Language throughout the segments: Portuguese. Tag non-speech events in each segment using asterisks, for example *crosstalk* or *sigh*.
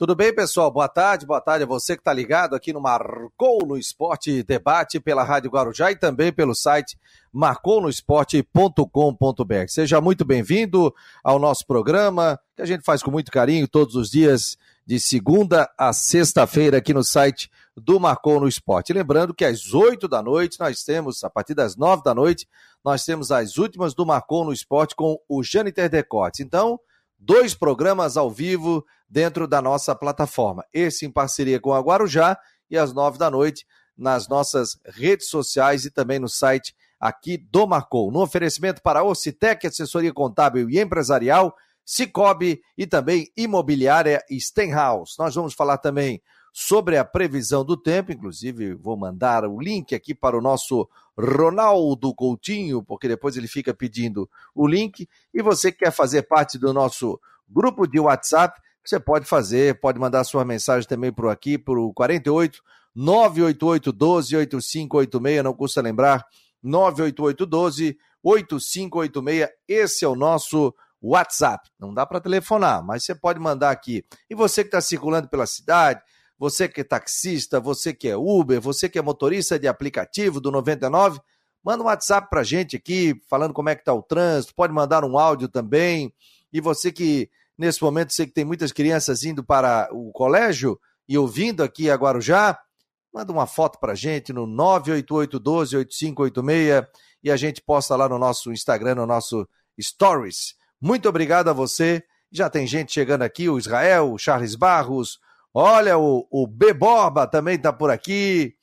Tudo bem, pessoal? Boa tarde, boa tarde a você que está ligado aqui no Marcou no Esporte Debate pela Rádio Guarujá e também pelo site marconosport.com.br. Seja muito bem-vindo ao nosso programa, que a gente faz com muito carinho todos os dias, de segunda a sexta-feira, aqui no site do Marcou no Esporte. Lembrando que às oito da noite nós temos, a partir das nove da noite, nós temos as últimas do Marcou no Esporte com o Jâniter Decotes. Então, dois programas ao vivo dentro da nossa plataforma. Esse em parceria com a Guarujá e às nove da noite nas nossas redes sociais e também no site aqui do Marcou. No oferecimento para Ocitec, assessoria contábil e empresarial, Cicobi e também imobiliária Stenhouse. Nós vamos falar também sobre a previsão do tempo, inclusive vou mandar o link aqui para o nosso Ronaldo Coutinho, porque depois ele fica pedindo o link. E você que quer fazer parte do nosso grupo de WhatsApp, você pode fazer, pode mandar sua mensagem também por aqui, por 48 988 12 8586, não custa lembrar, 988 12 8586, esse é o nosso WhatsApp. Não dá para telefonar, mas você pode mandar aqui. E você que está circulando pela cidade, você que é taxista, você que é Uber, você que é motorista de aplicativo do 99, manda um WhatsApp para a gente aqui, falando como é que está o trânsito, pode mandar um áudio também. E você que Nesse momento, sei que tem muitas crianças indo para o colégio e ouvindo aqui a Guarujá. Manda uma foto para a gente no 988-12-8586 e a gente posta lá no nosso Instagram, no nosso Stories. Muito obrigado a você. Já tem gente chegando aqui, o Israel, o Charles Barros. Olha, o, o também está por aqui.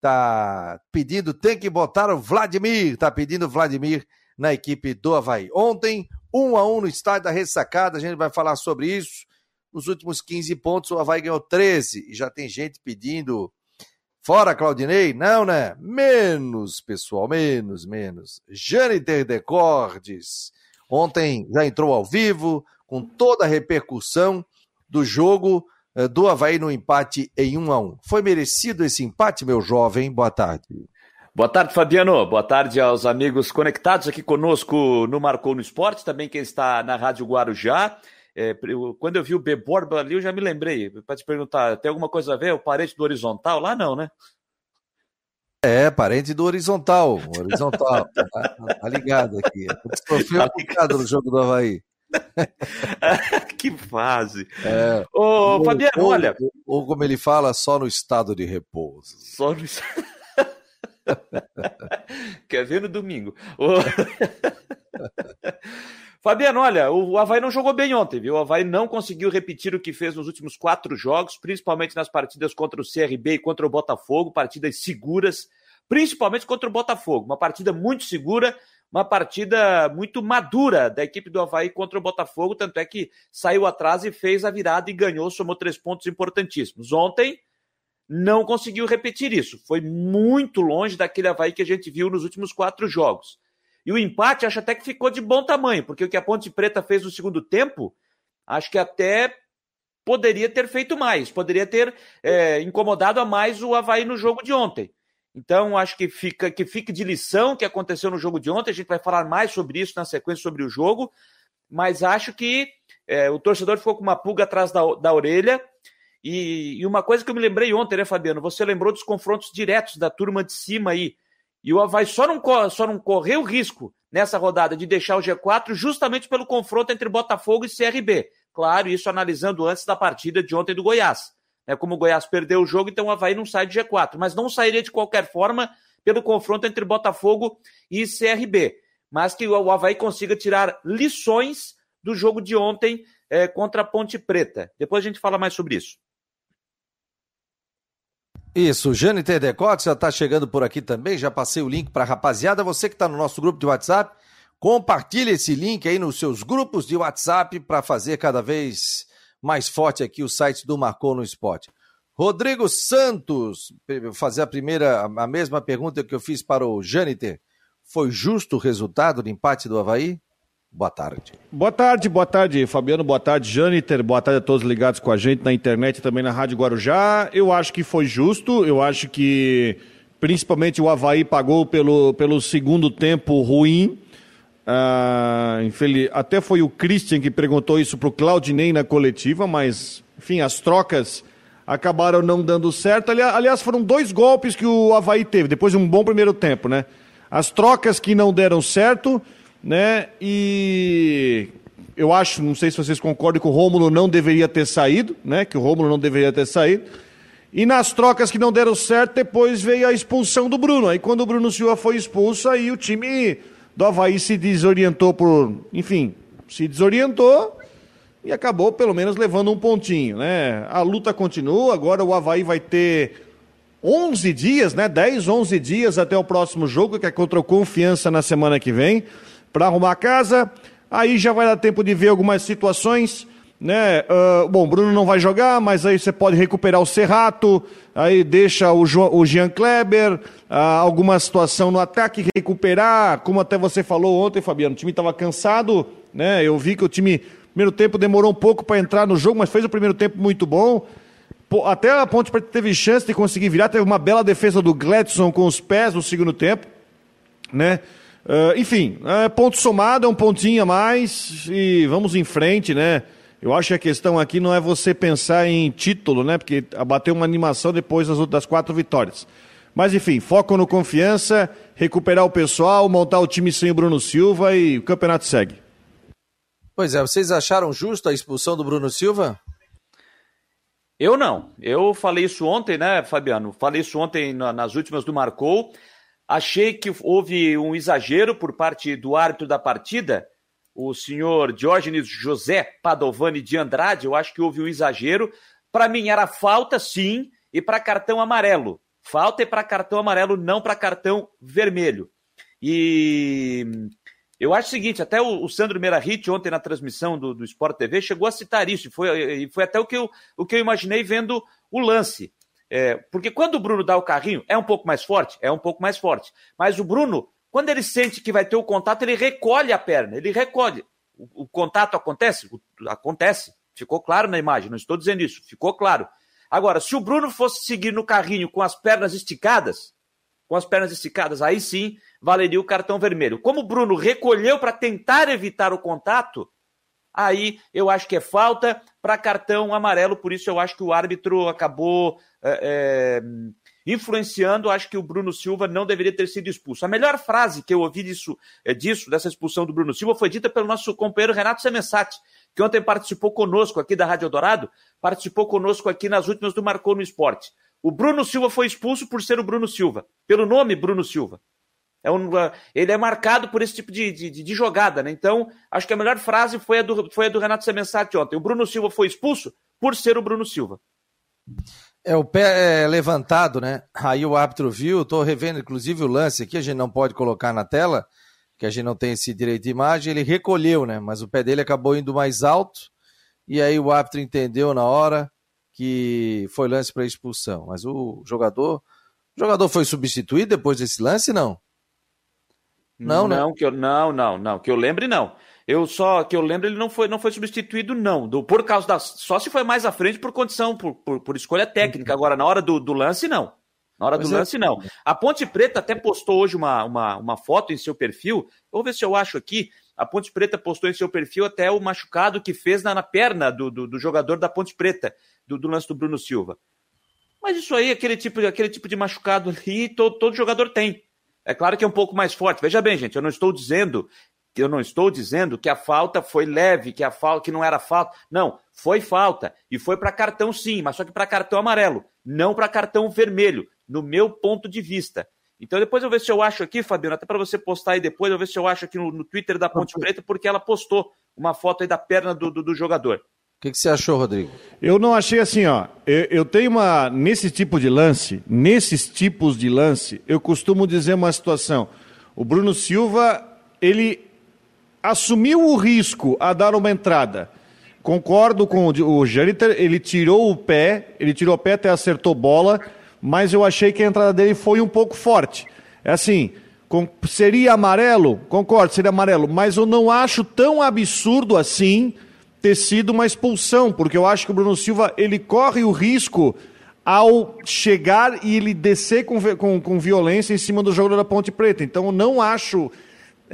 Tá pedindo, tem que botar o Vladimir. Tá pedindo o Vladimir na equipe do Havaí. Ontem, um a um no estádio da ressacada, a gente vai falar sobre isso. Nos últimos 15 pontos, o Havaí ganhou 13 e já tem gente pedindo. Fora Claudinei? Não, né? Menos, pessoal, menos, menos. Jâniter Decordes. Ontem já entrou ao vivo, com toda a repercussão do jogo do Havaí no empate em 1 a 1 Foi merecido esse empate, meu jovem? Boa tarde. Boa tarde, Fabiano. Boa tarde aos amigos conectados aqui conosco no Marcou no Esporte, também quem está na Rádio Guarujá. É, quando eu vi o B Borba ali, eu já me lembrei. Para te perguntar, tem alguma coisa a ver? O parente do horizontal? Lá não, né? É, parente do horizontal. Horizontal. tá, tá, ligado aqui. *laughs* Sofreu um bocado no jogo do Havaí. *laughs* que fase. É. Ô, Fabiano, ou, olha. Ou, ou como ele fala, só no estado de repouso. Só no estado. *laughs* Quer ver no domingo. *laughs* Fabiano, olha, o Havaí não jogou bem ontem, viu? O Havaí não conseguiu repetir o que fez nos últimos quatro jogos, principalmente nas partidas contra o CRB e contra o Botafogo, partidas seguras, principalmente contra o Botafogo. Uma partida muito segura, uma partida muito madura da equipe do Havaí contra o Botafogo, tanto é que saiu atrás e fez a virada e ganhou, somou três pontos importantíssimos. Ontem não conseguiu repetir isso. Foi muito longe daquele Havaí que a gente viu nos últimos quatro jogos. E o empate acho até que ficou de bom tamanho, porque o que a Ponte Preta fez no segundo tempo, acho que até poderia ter feito mais, poderia ter é, incomodado a mais o Havaí no jogo de ontem. Então, acho que fica que fique de lição o que aconteceu no jogo de ontem. A gente vai falar mais sobre isso na sequência sobre o jogo, mas acho que é, o torcedor ficou com uma pulga atrás da, da orelha e, e, uma coisa que eu me lembrei ontem, né, Fabiano? Você lembrou dos confrontos diretos da turma de cima aí. E o Havaí só não, só não correu risco nessa rodada de deixar o G4 justamente pelo confronto entre Botafogo e CRB. Claro, isso analisando antes da partida de ontem do Goiás. Né, como o Goiás perdeu o jogo, então o Havaí não sai de G4. Mas não sairia de qualquer forma pelo confronto entre Botafogo e CRB. Mas que o Havaí consiga tirar lições do jogo de ontem é, contra a Ponte Preta. Depois a gente fala mais sobre isso. Isso, Jane Tedecote já está chegando por aqui também, já passei o link para a rapaziada. Você que está no nosso grupo de WhatsApp, compartilhe esse link aí nos seus grupos de WhatsApp para fazer cada vez mais forte aqui o site do Marcou no Esporte. Rodrigo Santos, fazer a primeira, a mesma pergunta que eu fiz para o Jâniter. Foi justo o resultado do empate do Havaí? Boa tarde. Boa tarde, boa tarde, Fabiano, boa tarde, Jâniter, boa tarde a todos ligados com a gente na internet e também na Rádio Guarujá. Eu acho que foi justo, eu acho que principalmente o Havaí pagou pelo, pelo segundo tempo ruim. Ah. Até foi o Christian que perguntou isso para o Claudinei na coletiva, mas enfim, as trocas acabaram não dando certo. Aliás, foram dois golpes que o Havaí teve, depois de um bom primeiro tempo, né? As trocas que não deram certo, né? E eu acho, não sei se vocês concordam, que o Rômulo não deveria ter saído, né? Que o Rômulo não deveria ter saído. E nas trocas que não deram certo, depois veio a expulsão do Bruno. Aí quando o Bruno Silva foi expulso, aí o time do Havaí se desorientou por. Enfim, se desorientou e acabou pelo menos levando um pontinho, né? A luta continua, agora o Havaí vai ter 11 dias, né? 10, 11 dias até o próximo jogo, que é contra o Confiança na semana que vem, para arrumar a casa. Aí já vai dar tempo de ver algumas situações, né? Uh, bom, Bruno não vai jogar, mas aí você pode recuperar o Serrato, aí deixa o, jo o Jean Kleber, uh, alguma situação no ataque recuperar, como até você falou ontem, Fabiano, o time estava cansado, né? Eu vi que o time Primeiro tempo demorou um pouco para entrar no jogo, mas fez o primeiro tempo muito bom. Até a Ponte Preta teve chance de conseguir virar, teve uma bela defesa do Gladson com os pés no segundo tempo, né? Uh, enfim, é ponto somado, é um pontinho a mais e vamos em frente, né? Eu acho que a questão aqui não é você pensar em título, né? Porque abateu uma animação depois das, das quatro vitórias. Mas enfim, foco no confiança, recuperar o pessoal, montar o time sem o Bruno Silva e o campeonato segue. Pois é, vocês acharam justo a expulsão do Bruno Silva? Eu não. Eu falei isso ontem, né, Fabiano? Falei isso ontem nas últimas do Marcou. Achei que houve um exagero por parte do árbitro da partida, o senhor Diógenes José Padovani de Andrade. Eu acho que houve um exagero. Para mim era falta, sim, e para cartão amarelo. Falta é para cartão amarelo, não para cartão vermelho. E eu acho o seguinte, até o, Sandro Merahit, ontem na transmissão do, do Sport TV, chegou a citar isso, e foi, foi até o que, eu, o que eu imaginei vendo o lance. É, porque quando o Bruno dá o carrinho, é um pouco mais forte? É um pouco mais forte. Mas o Bruno, quando ele sente que vai ter o contato, ele recolhe a perna, ele recolhe. O, o contato acontece? O, acontece. Ficou claro na imagem, não estou dizendo isso, ficou claro. Agora, se o Bruno fosse seguir no carrinho com as pernas esticadas, com as pernas esticadas, aí sim valeria o cartão vermelho. Como o Bruno recolheu para tentar evitar o contato, aí eu acho que é falta para cartão amarelo, por isso eu acho que o árbitro acabou é, influenciando, acho que o Bruno Silva não deveria ter sido expulso. A melhor frase que eu ouvi disso, é, disso dessa expulsão do Bruno Silva, foi dita pelo nosso companheiro Renato Semensati, que ontem participou conosco aqui da Rádio Dourado, participou conosco aqui nas últimas do Marcou no Esporte. O Bruno Silva foi expulso por ser o Bruno Silva, pelo nome Bruno Silva. É um, ele é marcado por esse tipo de, de, de, jogada, né? Então, acho que a melhor frase foi a do, foi a do Renato Semensati ontem. O Bruno Silva foi expulso por ser o Bruno Silva. É o pé é, levantado, né? Aí o árbitro viu, estou revendo inclusive o lance aqui, a gente não pode colocar na tela, que a gente não tem esse direito de imagem, ele recolheu, né? Mas o pé dele acabou indo mais alto, e aí o árbitro entendeu na hora que foi lance para expulsão. Mas o jogador, o jogador foi substituído depois desse lance, não? Não, né? não, que eu não, não, não, que eu lembre não. Eu só que eu lembro ele não foi não foi substituído não, do, por causa da só se foi mais à frente por condição por, por, por escolha técnica. Uhum. Agora na hora do, do lance não. Na hora do é. lance, não. A Ponte Preta até postou hoje uma, uma, uma foto em seu perfil. Vou ver se eu acho aqui. A Ponte Preta postou em seu perfil até o machucado que fez na, na perna do, do, do, jogador da Ponte Preta, do, do, lance do Bruno Silva. Mas isso aí, aquele tipo, aquele tipo de machucado ali, todo, todo jogador tem. É claro que é um pouco mais forte. Veja bem, gente, eu não estou dizendo eu não estou dizendo que a falta foi leve, que a falta que não era falta. Não, foi falta e foi para cartão sim, mas só que para cartão amarelo, não para cartão vermelho, no meu ponto de vista. Então depois eu ver se eu acho aqui, Fabiano, até para você postar aí depois, eu ver se eu acho aqui no, no, Twitter da Ponte Preta, porque ela postou uma foto aí da perna do, do, do jogador que, que você achou, Rodrigo? Eu não achei assim, ó. Eu, eu, tenho uma. Nesse tipo de lance, nesses tipos de lance, eu costumo dizer uma situação. O Bruno Silva, ele assumiu o risco a dar uma entrada. Concordo com o Jâniter, ele tirou o pé, ele tirou o pé até acertou bola, mas eu achei que a entrada dele foi um pouco forte. É assim, com, seria amarelo? Concordo, seria amarelo, mas eu não acho tão absurdo assim ter sido uma expulsão, porque eu acho que o Bruno Silva ele corre o risco ao chegar e ele descer com, com, com violência em cima do jogador da Ponte Preta. Então eu não acho.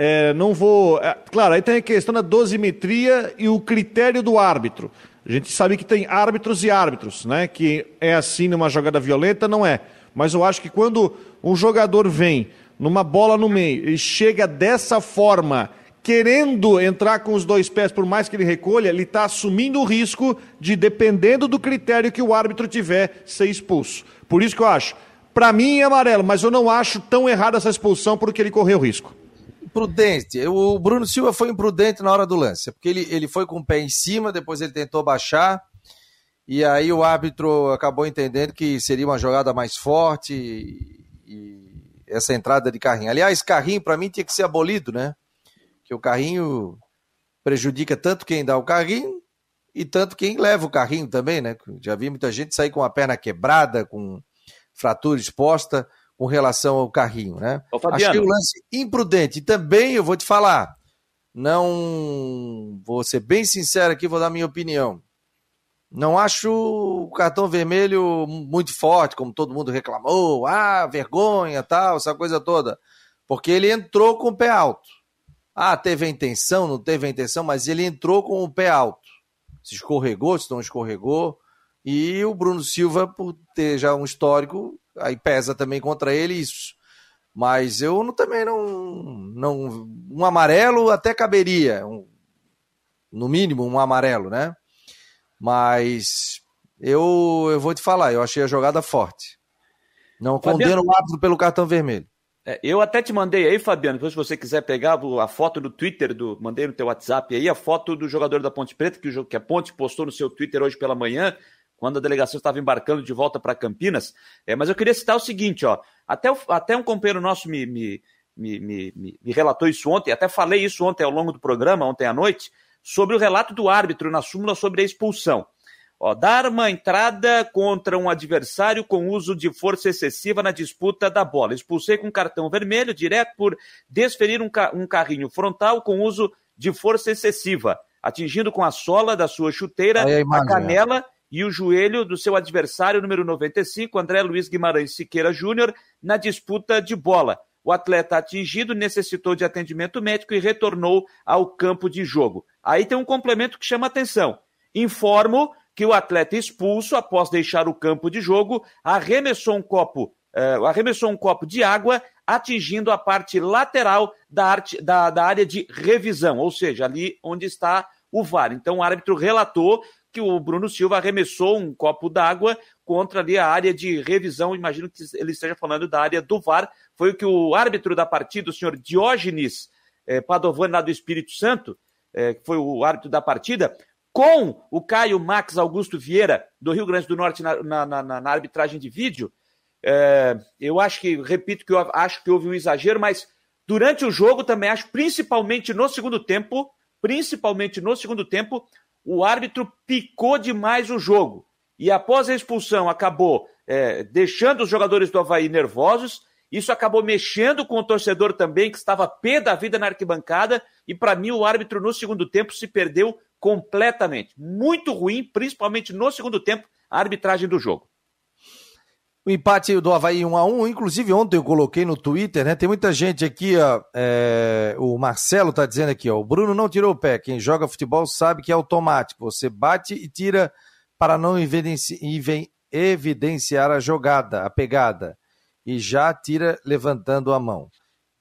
É, não vou. É, claro, aí tem a questão da dosimetria e o critério do árbitro. A gente sabe que tem árbitros e árbitros, né? Que é assim numa jogada violenta, não é. Mas eu acho que quando um jogador vem numa bola no meio e chega dessa forma, querendo entrar com os dois pés, por mais que ele recolha, ele está assumindo o risco de, dependendo do critério que o árbitro tiver, ser expulso. Por isso que eu acho, para mim é amarelo, mas eu não acho tão errada essa expulsão porque ele correu risco prudente. O Bruno Silva foi imprudente na hora do lance, porque ele, ele foi com o pé em cima, depois ele tentou baixar, e aí o árbitro acabou entendendo que seria uma jogada mais forte e, essa entrada de carrinho. Aliás, carrinho para mim tinha que ser abolido, né? Que o carrinho prejudica tanto quem dá o carrinho e tanto quem leva o carrinho também, né? Já vi muita gente sair com a perna quebrada, com fratura exposta com relação ao carrinho, né? Ô, Acho que o lance imprudente. E também eu vou te falar, não vou ser bem sincero aqui, vou dar minha opinião. Não acho o cartão vermelho muito forte, como todo mundo reclamou, ah, vergonha, tal, essa coisa toda. Porque ele entrou com o pé alto. Ah, teve a intenção, não teve a intenção, mas ele entrou com o pé alto. Se escorregou, se não escorregou. E o Bruno Silva, por ter já um histórico, aí pesa também contra ele isso. Mas eu não, também não, não. Um amarelo até caberia. Um, no mínimo, um amarelo, né? Mas eu, eu vou te falar, eu achei a jogada forte. Não condeno o árbitro pelo cartão vermelho. É, eu até te mandei aí, Fabiano, se você quiser pegar a foto do Twitter, do, mandei no teu WhatsApp aí, a foto do jogador da Ponte Preta, que, o, que a Ponte postou no seu Twitter hoje pela manhã, quando a delegação estava embarcando de volta para Campinas. É, mas eu queria citar o seguinte, ó, até, até um companheiro nosso me, me, me, me, me relatou isso ontem, até falei isso ontem ao longo do programa, ontem à noite, sobre o relato do árbitro na súmula sobre a expulsão. Ó, dar uma entrada contra um adversário com uso de força excessiva na disputa da bola. Expulsei com cartão vermelho, direto por desferir um, ca um carrinho frontal com uso de força excessiva, atingindo com a sola da sua chuteira a, a canela e o joelho do seu adversário número 95, André Luiz Guimarães Siqueira Júnior, na disputa de bola. O atleta atingido necessitou de atendimento médico e retornou ao campo de jogo. Aí tem um complemento que chama atenção. Informo que o atleta expulso, após deixar o campo de jogo, arremessou um copo, uh, arremessou um copo de água, atingindo a parte lateral da, arte, da, da área de revisão, ou seja, ali onde está o VAR. Então o árbitro relatou que o Bruno Silva arremessou um copo d'água contra ali a área de revisão. Imagino que ele esteja falando da área do VAR. Foi o que o árbitro da partida, o senhor Diógenes eh, Padovani, lá do Espírito Santo, eh, que foi o árbitro da partida, com o Caio Max Augusto Vieira, do Rio Grande do Norte, na, na, na, na arbitragem de vídeo. Eh, eu acho que, repito que eu acho que houve um exagero, mas durante o jogo também acho, principalmente no segundo tempo, principalmente no segundo tempo, o árbitro picou demais o jogo. E após a expulsão, acabou é, deixando os jogadores do Havaí nervosos. Isso acabou mexendo com o torcedor também, que estava pé da vida na arquibancada. E para mim, o árbitro no segundo tempo se perdeu completamente. Muito ruim, principalmente no segundo tempo, a arbitragem do jogo. O empate do Havaí 1 a 1 inclusive ontem eu coloquei no Twitter, né? Tem muita gente aqui, ó, é, o Marcelo tá dizendo aqui, ó, o Bruno não tirou o pé. Quem joga futebol sabe que é automático. Você bate e tira para não evidenci evidenciar a jogada, a pegada. E já tira levantando a mão.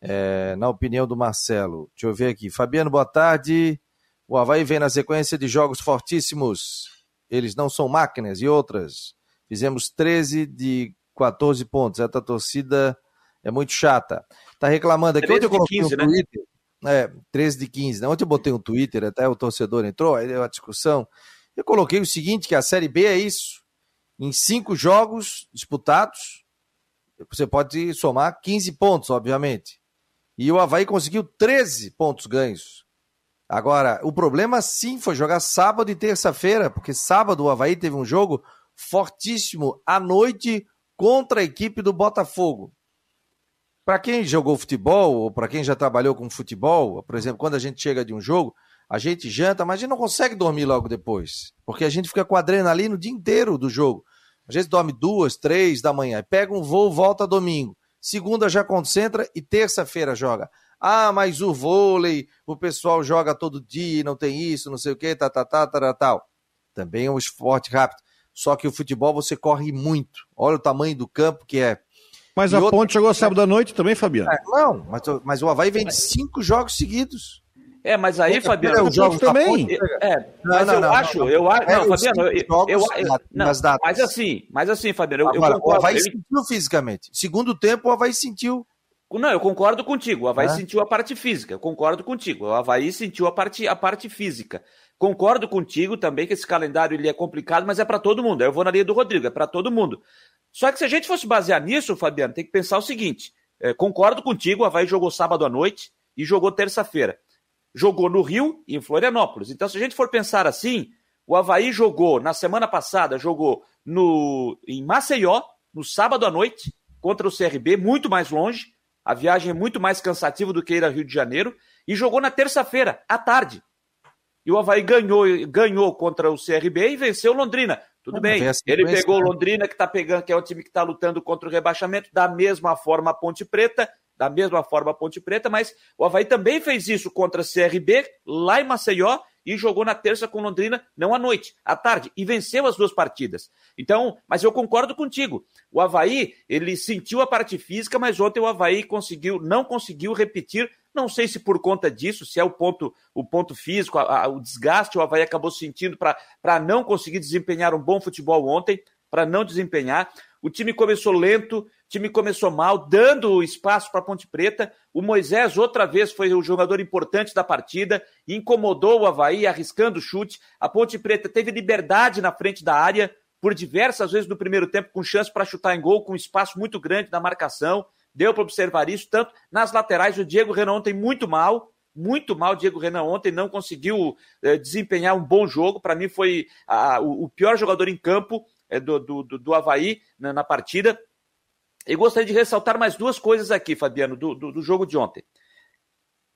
É, na opinião do Marcelo. Deixa eu ver aqui. Fabiano, boa tarde. O Havaí vem na sequência de jogos fortíssimos. Eles não são máquinas e outras. Fizemos 13 de 14 pontos. Essa torcida é muito chata. Tá reclamando aqui. Ontem eu coloquei 15, um né? Twitter. É, 13 de 15. Né? Ontem eu botei um Twitter, até o torcedor entrou, aí deu uma discussão. Eu coloquei o seguinte: que a Série B é isso. Em cinco jogos disputados, você pode somar 15 pontos, obviamente. E o Havaí conseguiu 13 pontos ganhos. Agora, o problema sim foi jogar sábado e terça-feira, porque sábado o Havaí teve um jogo fortíssimo à noite contra a equipe do Botafogo. Para quem jogou futebol, ou para quem já trabalhou com futebol, por exemplo, quando a gente chega de um jogo, a gente janta, mas a gente não consegue dormir logo depois, porque a gente fica com adrenalina o dia inteiro do jogo. A gente dorme duas, três da manhã, pega um voo, volta domingo. Segunda já concentra e terça-feira joga. Ah, mas o vôlei, o pessoal joga todo dia, não tem isso, não sei o que, tá, tá, tá, tá, tal. também é um esporte rápido. Só que o futebol você corre muito. Olha o tamanho do campo que é. Mas e a outra... Ponte jogou sábado à noite também, Fabiano? É, não, mas, mas o Havaí vem de cinco jogos seguidos. É, mas aí, Fabiano, os jogos também. É, mas não, eu não, acho, não, eu acho, não, Fabiano, eu, eu, eu não, mas assim, mas assim, Fabiano, eu, Agora, eu concordo. O Havaí sentiu fisicamente. Segundo tempo, o Havaí sentiu. Não, eu concordo contigo. O Havaí é? sentiu a parte física. Eu concordo contigo. O Havaí sentiu a parte, a parte física. Concordo contigo também que esse calendário ele é complicado, mas é para todo mundo. Eu vou na linha do Rodrigo, é para todo mundo. Só que se a gente fosse basear nisso, Fabiano, tem que pensar o seguinte: é, concordo contigo, o Havaí jogou sábado à noite e jogou terça-feira jogou no Rio e em Florianópolis. Então, se a gente for pensar assim, o Havaí jogou, na semana passada, jogou no, em Maceió, no sábado à noite, contra o CRB, muito mais longe. A viagem é muito mais cansativa do que ir ao Rio de Janeiro. E jogou na terça-feira, à tarde. E o Havaí ganhou, ganhou contra o CRB e venceu Londrina. Tudo bem, assim ele pegou né? Londrina, que tá pegando, que é o time que está lutando contra o rebaixamento, da mesma forma a Ponte Preta, da mesma forma a Ponte Preta, mas o Havaí também fez isso contra a CRB, lá em Maceió, e jogou na terça com Londrina, não à noite, à tarde, e venceu as duas partidas. Então, mas eu concordo contigo. O Havaí, ele sentiu a parte física, mas ontem o Havaí conseguiu, não conseguiu repetir, não sei se por conta disso, se é o ponto, o ponto físico, a, a, o desgaste, o Havaí acabou sentindo para não conseguir desempenhar um bom futebol ontem, para não desempenhar. O time começou lento, o time começou mal, dando espaço para a Ponte Preta. O Moisés, outra vez, foi o jogador importante da partida, incomodou o Havaí, arriscando o chute. A Ponte Preta teve liberdade na frente da área, por diversas vezes no primeiro tempo, com chance para chutar em gol, com espaço muito grande na marcação. Deu para observar isso, tanto nas laterais. O Diego Renan ontem muito mal, muito mal. Diego Renan ontem não conseguiu eh, desempenhar um bom jogo. Para mim, foi o, o pior jogador em campo é, do, do, do Havaí na, na partida. E gostaria de ressaltar mais duas coisas aqui, Fabiano, do, do, do, jogo de ontem.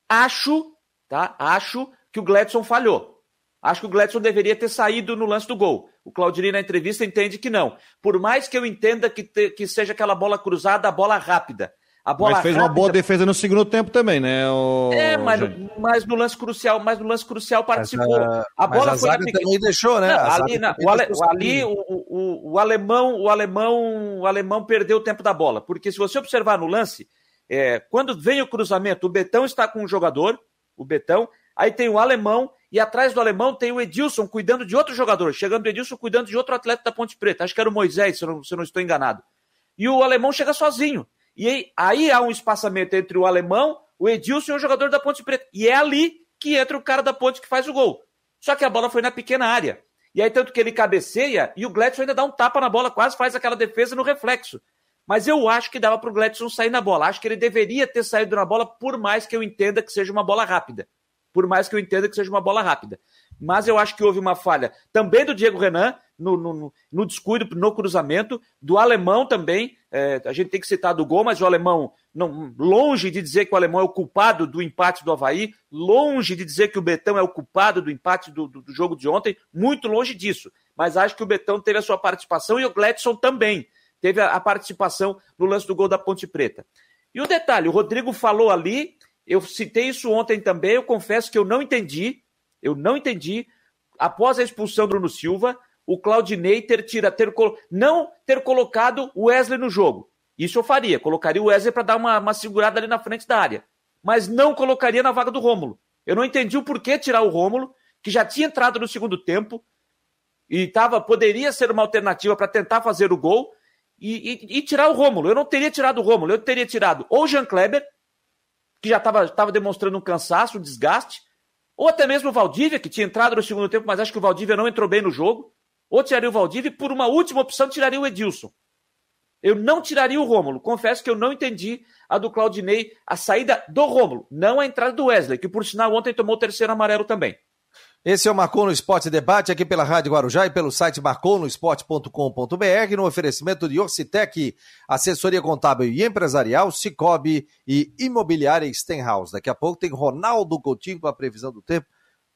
Acho, tá? Acho que o Gladson falhou. Acho que o Gladson deveria ter saído no lance do gol. O Claudinei na entrevista entende que não. Por mais que eu entenda que, te, que seja aquela bola cruzada, a bola rápida. A bola mas fez rápida... uma boa defesa no segundo tempo também, né? O... É, mas, mas no lance crucial, mas no lance crucial participou. Mas, a, bola a foi na também deixou, né? Não, ali, na, o, ale, ali o, o, o, alemão, o alemão, o alemão perdeu o tempo da bola, porque se você observar no lance, é, quando vem o cruzamento, o Betão está com o jogador, o Betão, aí tem o alemão e atrás do alemão tem o Edilson cuidando de outro jogador, chegando o Edilson cuidando de outro atleta da Ponte Preta, acho que era o Moisés, se eu não, se eu não estou enganado. E o alemão chega sozinho. E aí há um espaçamento entre o alemão, o Edilson e o jogador da Ponte Preta. E é ali que entra o cara da Ponte que faz o gol. Só que a bola foi na pequena área. E aí, tanto que ele cabeceia e o Gladson ainda dá um tapa na bola, quase faz aquela defesa no reflexo. Mas eu acho que dava para o Gladson sair na bola. Acho que ele deveria ter saído na bola, por mais que eu entenda que seja uma bola rápida. Por mais que eu entenda que seja uma bola rápida. Mas eu acho que houve uma falha também do Diego Renan, no, no, no descuido, no cruzamento, do alemão também. É, a gente tem que citar do gol, mas o alemão, não, longe de dizer que o alemão é o culpado do empate do Havaí, longe de dizer que o Betão é o culpado do empate do, do, do jogo de ontem, muito longe disso. Mas acho que o Betão teve a sua participação e o Gladson também teve a, a participação no lance do gol da Ponte Preta. E o detalhe, o Rodrigo falou ali, eu citei isso ontem também, eu confesso que eu não entendi, eu não entendi, após a expulsão do Bruno Silva, o Claudinei ter, tira, ter não ter colocado o Wesley no jogo. Isso eu faria, colocaria o Wesley para dar uma, uma segurada ali na frente da área. Mas não colocaria na vaga do Rômulo. Eu não entendi o porquê tirar o Rômulo, que já tinha entrado no segundo tempo e tava, poderia ser uma alternativa para tentar fazer o gol e, e, e, tirar o Rômulo. Eu não teria tirado o Rômulo, eu teria tirado ou o Jean Kleber, que já estava demonstrando um cansaço, um desgaste, ou até mesmo o Valdívia, que tinha entrado no segundo tempo, mas acho que o Valdívia não entrou bem no jogo ou tiraria o Valdívia e, por uma última opção, tiraria o Edilson. Eu não tiraria o Rômulo. Confesso que eu não entendi a do Claudinei, a saída do Rômulo, não a entrada do Wesley, que por sinal ontem tomou o terceiro amarelo também. Esse é o Marcou no Esporte Debate, aqui pela Rádio Guarujá e pelo site marconosport.com.br, no oferecimento de Orcitec, assessoria contábil e empresarial, Cicobi e imobiliária Stenhouse. Daqui a pouco tem Ronaldo Coutinho com a previsão do tempo.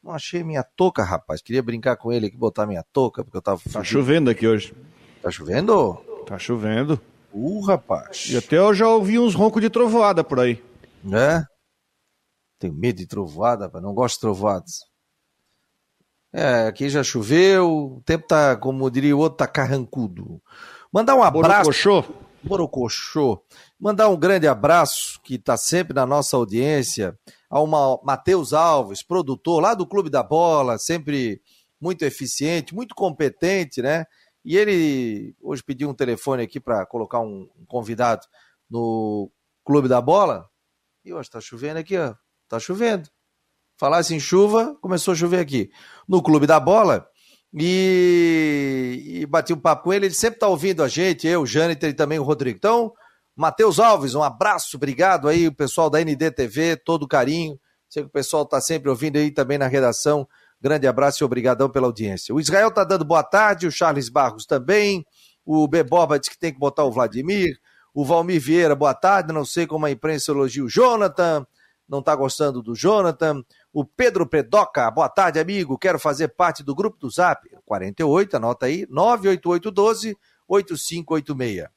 Não achei minha touca, rapaz. Queria brincar com ele aqui, botar minha touca, porque eu tava. Tá chovendo aqui hoje. Tá chovendo? Tá chovendo. Uh, rapaz. E até eu já ouvi uns roncos de trovoada por aí. Né? Tenho medo de trovoada, rapaz. Não gosto de trovoadas. É, aqui já choveu, o tempo tá, como diria o outro, tá carrancudo. Mandar um abraço. Borocochô. Borocochô. Mandar um grande abraço, que está sempre na nossa audiência, ao Matheus Alves, produtor lá do Clube da Bola, sempre muito eficiente, muito competente, né? E ele hoje pediu um telefone aqui para colocar um, convidado no Clube da Bola. E hoje está chovendo aqui, ó. Tá chovendo. Falasse em chuva, começou a chover aqui. No Clube da Bola, e, e bati um papo com ele. Ele sempre está ouvindo a gente, eu, o Jâniter e também o Rodrigo. Então, Matheus Alves, um abraço, obrigado aí, o pessoal da NDTV, todo carinho. Sei que o pessoal está sempre ouvindo aí também na redação. Grande abraço e obrigadão pela audiência. O Israel está dando boa tarde, o Charles Barros também. O Beboba disse que tem que botar o Vladimir. O Valmir Vieira, boa tarde. Não sei como a imprensa elogia o Jonathan. Não está gostando do Jonathan. O Pedro Pedoca, boa tarde, amigo. Quero fazer parte do grupo do Zap. 48, anota aí, 98812 8586.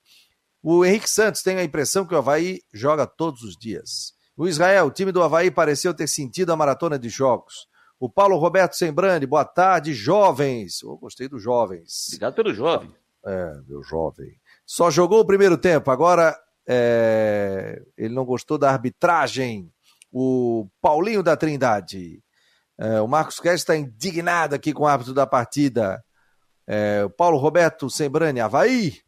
O Henrique Santos tem a impressão que o Havaí joga todos os dias. O Israel, o time do Havaí pareceu ter sentido a maratona de jogos. O Paulo Roberto Sembrani, boa tarde, jovens. Eu gostei dos jovens. Obrigado pelo jovem. É, meu jovem. Só jogou o primeiro tempo, agora é... ele não gostou da arbitragem o Paulinho da Trindade. É, o Marcos Guedes está indignado aqui com o árbitro da partida. É, o Paulo Roberto Sembrani, Havaí.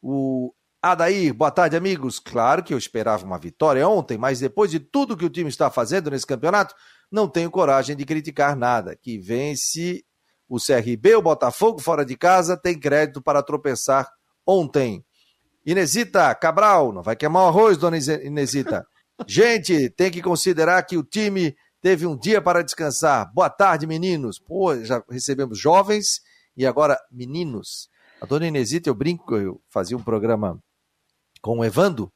O Adair, boa tarde, amigos. Claro que eu esperava uma vitória ontem, mas depois de tudo que o time está fazendo nesse campeonato, não tenho coragem de criticar nada. Que vence o CRB, o Botafogo fora de casa, tem crédito para tropeçar ontem. Inesita Cabral, não vai queimar o arroz, dona Inesita. *laughs* Gente, tem que considerar que o time teve um dia para descansar. Boa tarde, meninos. Pô, já recebemos jovens e agora meninos. A dona Inesita, eu brinco, eu fazia um programa com o Evando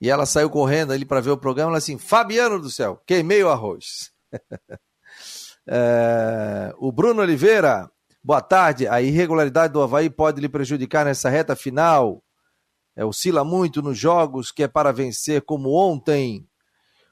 e ela saiu correndo ali para ver o programa. Ela assim: Fabiano do céu, queimei o arroz. *laughs* é, o Bruno Oliveira, boa tarde. A irregularidade do Havaí pode lhe prejudicar nessa reta final é, oscila muito nos jogos que é para vencer, como ontem.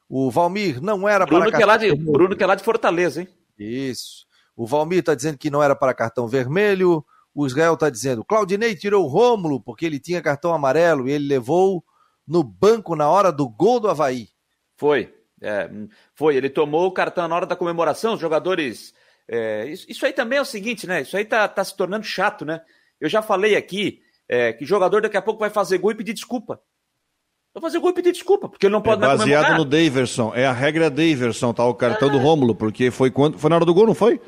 O Valmir não era Bruno para. Que é de, Bruno que é lá de Fortaleza, hein? Isso. O Valmir está dizendo que não era para cartão vermelho. O Israel está dizendo: Claudinei tirou o Rômulo porque ele tinha cartão amarelo e ele levou no banco na hora do gol do Havaí. Foi. É, foi. Ele tomou o cartão na hora da comemoração. Os jogadores. É, isso, isso, aí também é o seguinte, né? Isso aí tá, tá se tornando chato, né? Eu já falei aqui é, que jogador daqui a pouco vai fazer gol e pedir desculpa. Vai fazer gol e pedir desculpa, porque ele não pode é baseado no Daverson. É a regra Daverson, tá? O cartão é. do Rômulo, porque foi quando. Foi na hora do gol, não foi?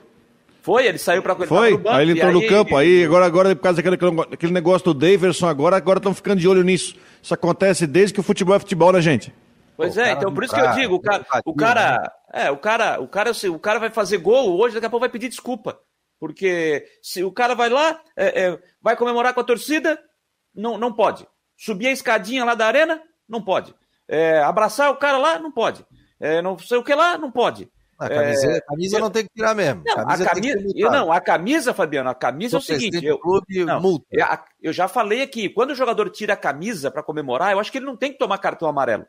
Foi, ele saiu para Foi, banco, aí ele entrou no campo, aí agora, agora por causa daquele aquele negócio do Daverson, agora agora estão ficando de olho nisso. Isso acontece desde que o futebol é futebol, né, gente? Pois é, então por isso que eu digo, o cara, o cara, é, o cara, o cara, o cara vai fazer gol hoje, daqui a pouco vai pedir desculpa. Porque se o cara vai lá, é, é, vai comemorar com a torcida, não, não pode. Subir a escadinha lá da arena, não pode. É, abraçar o cara lá, não pode. É, não sei o que lá, não pode. A camisa, a camisa não tem que tirar mesmo. Não, camisa a camisa, eu, não, a camisa, Fabiano, a camisa é o seguinte. Eu, clube, não, multa. eu já falei aqui, quando o jogador tira a camisa para comemorar, eu acho que ele não tem que tomar cartão amarelo.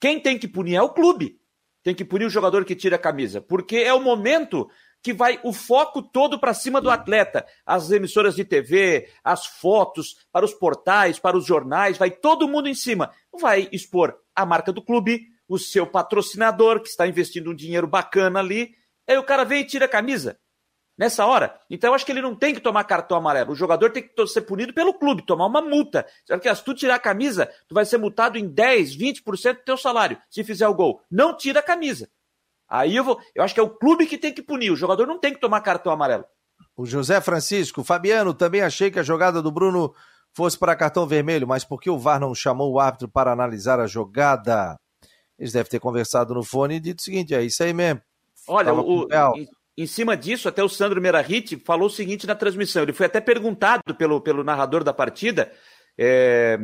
Quem tem que punir é o clube. Tem que punir o jogador que tira a camisa. Porque é o momento que vai o foco todo para cima do atleta. As emissoras de TV, as fotos, para os portais, para os jornais, vai todo mundo em cima. Vai expor a marca do clube, o seu patrocinador, que está investindo um dinheiro bacana ali. Aí o cara vem e tira a camisa. Nessa hora. Então eu acho que ele não tem que tomar cartão amarelo. O jogador tem que ser punido pelo clube, tomar uma multa. Porque se tu tirar a camisa, tu vai ser multado em 10, 20% do teu salário, se fizer o gol. Não tira a camisa. Aí eu vou. Eu acho que é o clube que tem que punir. O jogador não tem que tomar cartão amarelo. O José Francisco, Fabiano, também achei que a jogada do Bruno fosse para cartão vermelho, mas por que o VAR não chamou o árbitro para analisar a jogada? Eles devem ter conversado no fone e dito o seguinte: é isso aí mesmo. Olha, o, em, em, cima disso, até o Sandro Merahit falou o seguinte na transmissão: ele foi até perguntado pelo, pelo narrador da partida é,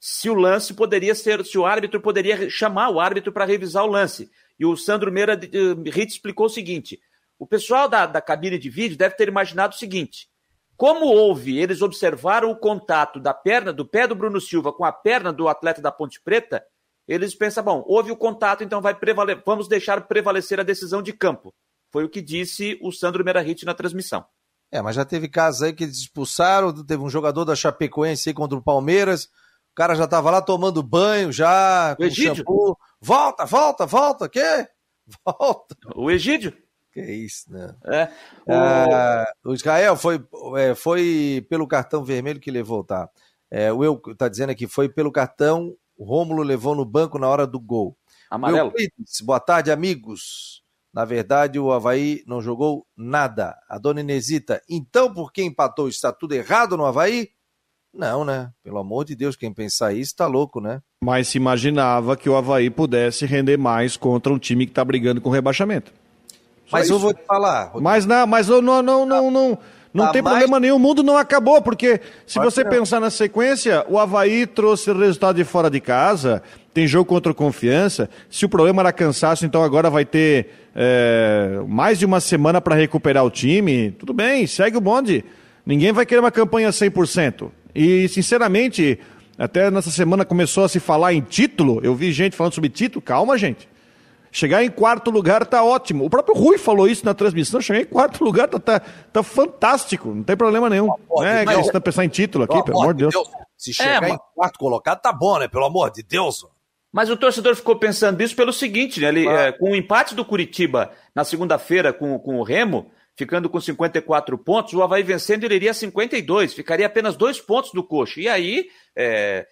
se o lance poderia ser, se o árbitro poderia chamar o árbitro para revisar o lance. E o Sandro Meira Ritz explicou o seguinte: o pessoal da, da cabine de vídeo deve ter imaginado o seguinte. Como houve, eles observaram o contato da perna, do pé do Bruno Silva com a perna do atleta da Ponte Preta, eles pensam, bom, houve o contato, então vai prevale... vamos deixar prevalecer a decisão de campo. Foi o que disse o Sandro Merahit na transmissão. É, mas já teve casos aí que eles expulsaram, teve um jogador da Chapecoense aí contra o Palmeiras, o cara já tava lá tomando banho já, com Egídio? shampoo. Volta, volta, volta, quê? *laughs* Volta. O Egídio? Que isso, né? É, o... Ah, o Israel foi, é, foi pelo cartão vermelho que levou, tá? É, o Eu tá dizendo aqui, foi pelo cartão, o Rômulo levou no banco na hora do gol. Amarelo. Euclides, boa tarde, amigos. Na verdade, o Havaí não jogou nada. A dona Inesita, então por que empatou? Está tudo errado no Havaí? Não, né? Pelo amor de Deus, quem pensar isso tá louco, né? Mas se imaginava que o Havaí pudesse render mais contra um time que está brigando com rebaixamento. Só mas isso. eu vou te falar. Rodrigo. Mas não, mas eu não, não, não, não, não tá tem mais... problema nenhum, o mundo não acabou, porque se Pode você pensar na sequência, o Havaí trouxe resultado de fora de casa, tem jogo contra confiança. Se o problema era cansaço, então agora vai ter é, mais de uma semana para recuperar o time. Tudo bem, segue o bonde. Ninguém vai querer uma campanha 100%. E, sinceramente, até nessa semana começou a se falar em título. Eu vi gente falando sobre título. Calma, gente. Chegar em quarto lugar tá ótimo. O próprio Rui falou isso na transmissão. Chegar em quarto lugar tá, tá, tá fantástico. Não tem problema nenhum. Não é que você tá pensando em título aqui, pelo amor de Deus. Deus. Se chegar é, em quarto colocado, tá bom, né? Pelo amor de Deus. Mas o torcedor ficou pensando isso pelo seguinte, né? Ele, ah. é, com o empate do Curitiba na segunda-feira com, com o Remo, ficando com 54 pontos, o Havaí vencendo ele iria a 52, ficaria apenas dois pontos do coxa. E aí, é,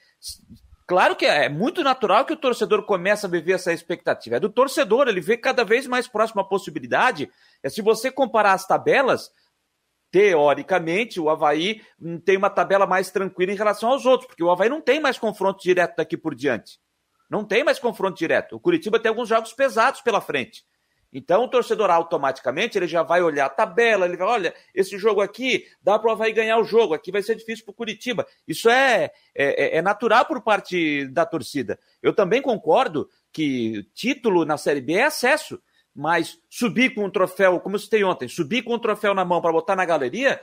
claro que é muito natural que o torcedor comece a viver essa expectativa. É do torcedor, ele vê cada vez mais próximo a possibilidade. É se você comparar as tabelas, teoricamente, o Havaí tem uma tabela mais tranquila em relação aos outros, porque o Havaí não tem mais confronto direto daqui por diante. Não tem mais confronto direto. O Curitiba tem alguns jogos pesados pela frente. Então o torcedor automaticamente ele já vai olhar a tabela, ele vai, olha, esse jogo aqui dá para o Havaí ganhar o jogo, aqui vai ser difícil para o Curitiba. Isso é, é, é, natural por parte da torcida. Eu também concordo que título na Série B é acesso, mas subir com um troféu, como eu citei ontem, subir com um troféu na mão para botar na galeria,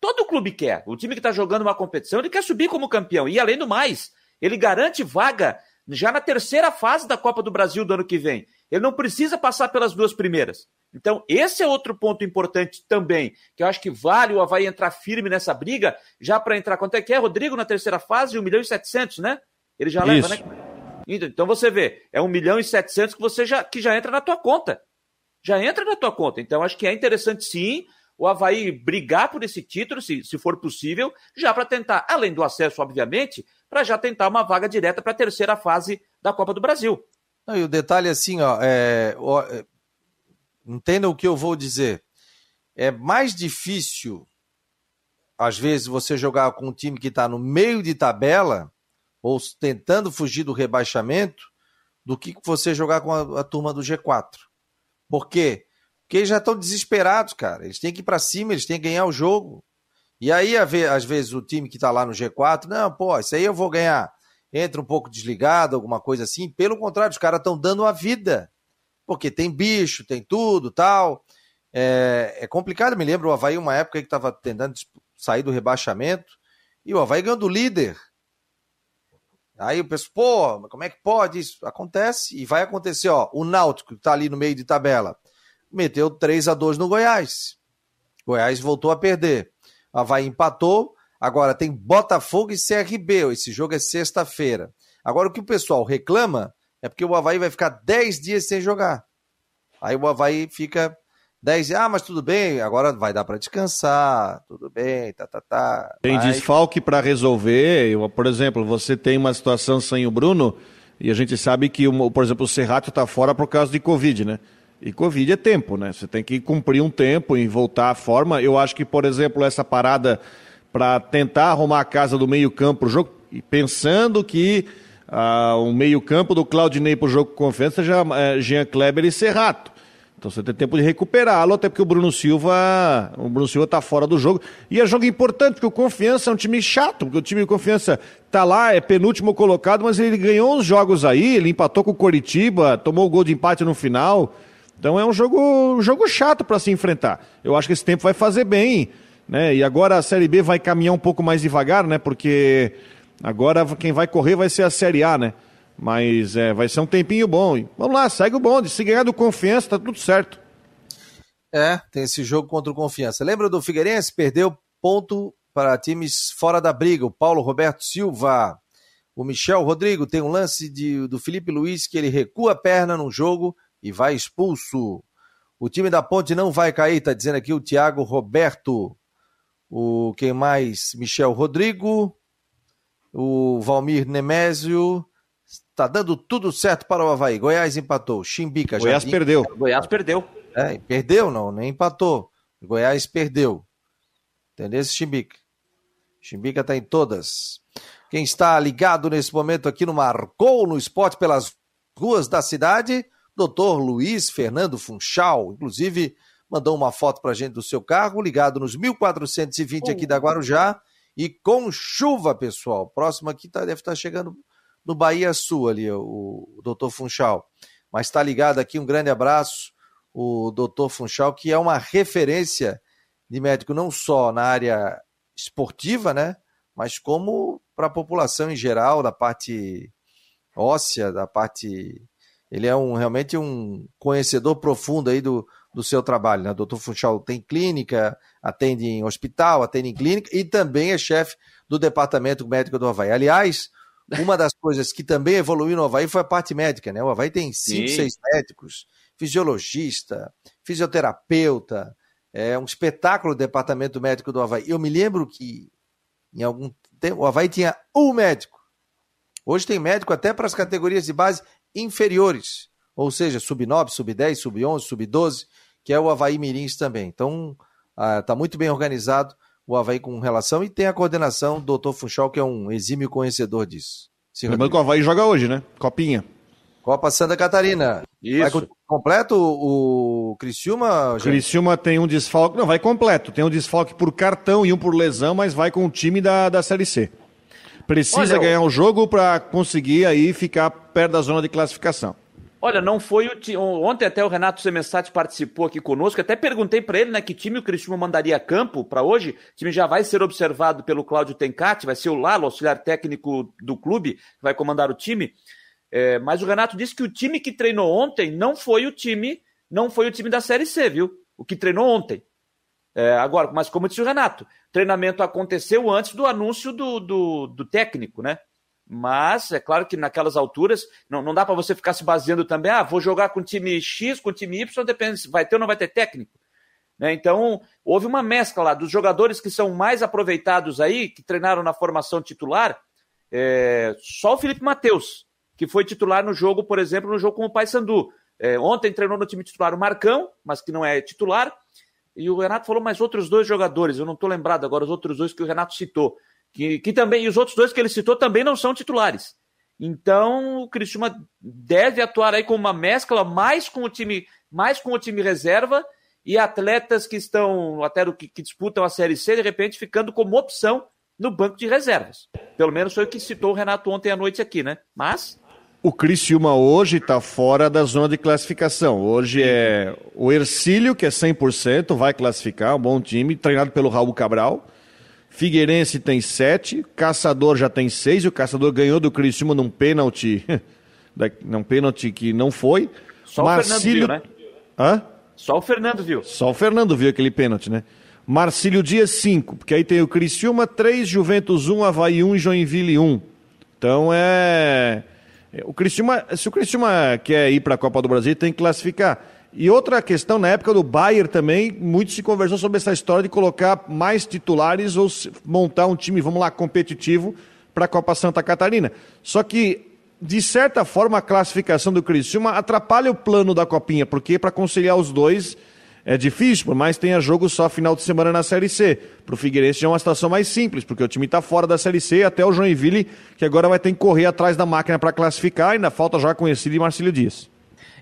todo clube quer. O time que está jogando uma competição, ele quer subir como campeão. E além do mais, ele garante vaga já na terceira fase da Copa do Brasil do ano que vem. Ele não precisa passar pelas duas primeiras. Então, esse é outro ponto importante também, que eu acho que vale o Havaí entrar firme nessa briga, já para entrar. Quanto é que é, Rodrigo, na terceira fase? 1 milhão e 700, né? Ele já leva, né? Então, então você vê, é 1 milhão e 700 que você já, que já entra na tua conta. Já entra na tua conta. Então, acho que é interessante sim o Havaí brigar por esse título, se, se for possível, já para tentar, além do acesso, obviamente, para já tentar uma vaga direta para a terceira fase da Copa do Brasil. Não, e o detalhe assim, ó, é, ó, é, entenda o que eu vou dizer. É mais difícil, às vezes, você jogar com um time que está no meio de tabela, ou tentando fugir do rebaixamento, do que você jogar com a, a turma do G4. Por quê? Porque eles já estão desesperados, cara. Eles têm que ir para cima, eles têm que ganhar o jogo. E aí, às vezes, o time que está lá no G4, não, pô, isso aí eu vou ganhar. Entra um pouco desligado, alguma coisa assim. Pelo contrário, os caras estão dando a vida. Porque tem bicho, tem tudo tal. É, é complicado, me lembro o Havaí, uma época que estava tentando sair do rebaixamento, e o Havaí ganhou do líder. Aí eu penso, pô, como é que pode isso? Acontece e vai acontecer, ó. O Náutico, que está ali no meio de tabela, meteu 3 a 2 no Goiás. Goiás voltou a perder. Havaí empatou. Agora tem Botafogo e CRB. Esse jogo é sexta-feira. Agora o que o pessoal reclama é porque o Havaí vai ficar 10 dias sem jogar. Aí o Havaí fica 10 dias. Ah, mas tudo bem, agora vai dar para descansar. Tudo bem, tá, tá, tá. Tem vai... desfalque para resolver. Por exemplo, você tem uma situação sem o Bruno e a gente sabe que, por exemplo, o Serrato está fora por causa de Covid, né? E Covid é tempo, né? Você tem que cumprir um tempo e voltar à forma. Eu acho que, por exemplo, essa parada para tentar arrumar a casa do meio-campo para o jogo, pensando que ah, o meio-campo do Claudinei para o jogo com confiança seja é, Jean Kleber e Serrato. Então você tem tempo de recuperá-lo, até porque o Bruno Silva. O Bruno Silva está fora do jogo. E é jogo importante, porque o Confiança é um time chato, porque o time de Confiança está lá, é penúltimo colocado, mas ele ganhou uns jogos aí, ele empatou com o Coritiba, tomou o gol de empate no final. Então é um jogo, um jogo chato para se enfrentar. Eu acho que esse tempo vai fazer bem, né? E agora a Série B vai caminhar um pouco mais devagar, né? Porque agora quem vai correr vai ser a Série A, né? Mas é, vai ser um tempinho bom. Vamos lá, segue o bonde. Se ganhar do confiança, tá tudo certo. É, tem esse jogo contra o Confiança. Lembra do Figueirense? Perdeu ponto para times fora da briga. O Paulo Roberto Silva, o Michel Rodrigo tem um lance de, do Felipe Luiz que ele recua a perna no jogo e vai expulso. O time da Ponte não vai cair, tá dizendo aqui o Thiago Roberto. O quem mais? Michel Rodrigo, o Valmir Nemésio. Tá dando tudo certo para o Havaí. Goiás empatou. Chimbica já. Goiás perdeu. Goiás perdeu. É, perdeu não, nem empatou. Goiás perdeu. Entendeu Chimbica? Chimbica tá em todas. Quem está ligado nesse momento aqui no Marcou no Esporte pelas ruas da cidade, doutor Luiz Fernando Funchal. Inclusive, mandou uma foto pra gente do seu carro, ligado nos 1420 aqui da Guarujá. E com chuva, pessoal. Próximo aqui tá, deve estar tá chegando no Bahia Sul ali, o, o doutor Funchal. Mas está ligado aqui, um grande abraço o doutor Funchal, que é uma referência de médico não só na área esportiva, né, mas como para a população em geral, da parte óssea, da parte. Ele é um realmente um conhecedor profundo aí do, do seu trabalho. Né? Doutor Funchal tem clínica, atende em hospital, atende em clínica e também é chefe do departamento médico do Havaí. Aliás, uma das coisas que também evoluiu no Havaí foi a parte médica, né? O Havaí tem cinco, Sim. seis médicos fisiologista, fisioterapeuta, é um espetáculo o departamento médico do Havaí. Eu me lembro que em algum tempo o Havaí tinha um médico. Hoje tem médico até para as categorias de base inferiores, ou seja, sub-9, sub-10, sub-11, sub-12, que é o Havaí Mirins também. Então, está ah, muito bem organizado o Havaí com relação e tem a coordenação do Dr. Funchal, que é um exímio conhecedor disso. Lembrando que o Havaí joga hoje, né? Copinha. Copa Santa Catarina. Isso. Vai completo o Criciúma? Gente? Criciúma tem um desfalque. Não, vai completo. Tem um desfalque por cartão e um por lesão, mas vai com o time da, da Série C. Precisa Olha, ganhar o um jogo para conseguir aí ficar perto da zona de classificação. Olha, não foi o. Ontem até o Renato Semestati participou aqui conosco. Até perguntei para ele, né, que time o Cristiano mandaria a campo para hoje. O time já vai ser observado pelo Cláudio Tencati, vai ser o Lalo, auxiliar técnico do clube, que vai comandar o time. É, mas o Renato disse que o time que treinou ontem não foi o time, não foi o time da Série C, viu? O que treinou ontem. É, agora, mas como disse o Renato, treinamento aconteceu antes do anúncio do, do, do técnico, né? Mas é claro que naquelas alturas não, não dá para você ficar se baseando também, ah, vou jogar com time X, com time Y, depende se vai ter ou não vai ter técnico. Né? Então, houve uma mescla lá dos jogadores que são mais aproveitados aí, que treinaram na formação titular, é, só o Felipe Matheus, que foi titular no jogo, por exemplo, no jogo com o Paysandu. É, ontem treinou no time titular o Marcão, mas que não é titular. E o Renato falou mais outros dois jogadores, eu não estou lembrado agora, os outros dois que o Renato citou. Que, que também, e os outros dois que ele citou também não são titulares. Então o Cristiúma deve atuar aí com uma mescla mais com o time, mais com o time reserva e atletas que estão até que, que disputam a Série C, de repente ficando como opção no banco de reservas. Pelo menos foi o que citou o Renato ontem à noite aqui, né? Mas o Criciúma hoje está fora da zona de classificação. Hoje é o Ercílio, que é 100%, vai classificar, um bom time, treinado pelo Raul Cabral. Figueirense tem 7, Caçador já tem 6, o Caçador ganhou do Criciúma num pênalti, *laughs* num pênalti que não foi. Só Marcílio... o Fernando viu, né? Hã? Só o Fernando viu. Só o Fernando viu aquele pênalti, né? Marcílio Dias 5, porque aí tem o Criciúma 3, Juventus 1, Havaí 1 e Joinville 1. Então é o Cristiúma, se o Cristiúma quer ir para a Copa do Brasil, tem que classificar. E outra questão, na época do Bayern também, muito se conversou sobre essa história de colocar mais titulares ou montar um time, vamos lá, competitivo para a Copa Santa Catarina. Só que, de certa forma, a classificação do Criciúma atrapalha o plano da Copinha, porque para conciliar os dois é difícil, por mais tenha jogo só final de semana na Série C. Para o Figueirense é uma situação mais simples, porque o time está fora da Série C até o Joinville, que agora vai ter que correr atrás da máquina para classificar, ainda falta já conhecido e Marcílio Dias.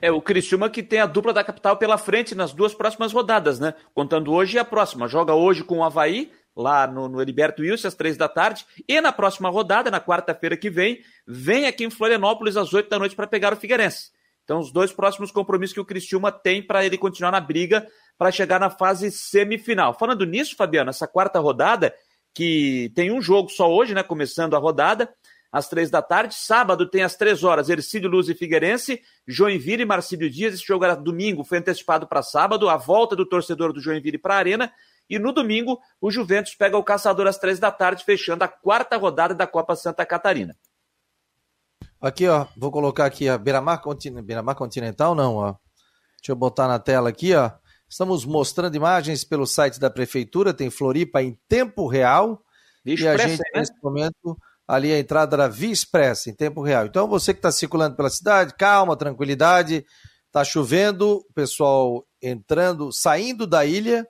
É, o Criciúma que tem a dupla da capital pela frente nas duas próximas rodadas, né? Contando hoje e a próxima. Joga hoje com o Havaí, lá no, no Heriberto Wilson, às três da tarde. E na próxima rodada, na quarta-feira que vem, vem aqui em Florianópolis às oito da noite para pegar o Figueirense. Então, os dois próximos compromissos que o Cristiúma tem para ele continuar na briga para chegar na fase semifinal. Falando nisso, Fabiano, essa quarta rodada, que tem um jogo só hoje, né? Começando a rodada, às três da tarde. Sábado tem às três horas Ercílio Luz e Figueirense, Joinville e Marcílio Dias. Esse jogo era domingo, foi antecipado para sábado, a volta do torcedor do Joinville para a Arena. E no domingo, o Juventus pega o Caçador às três da tarde, fechando a quarta rodada da Copa Santa Catarina. Aqui, ó, vou colocar aqui a Beira-Mar Continental, Beira Continental, não, ó. Deixa eu botar na tela aqui, ó. Estamos mostrando imagens pelo site da prefeitura, tem Floripa em tempo real. Vixe, e a gente, né? nesse momento, ali a entrada da Via Expressa, em tempo real. Então, você que está circulando pela cidade, calma, tranquilidade. Está chovendo, o pessoal entrando, saindo da ilha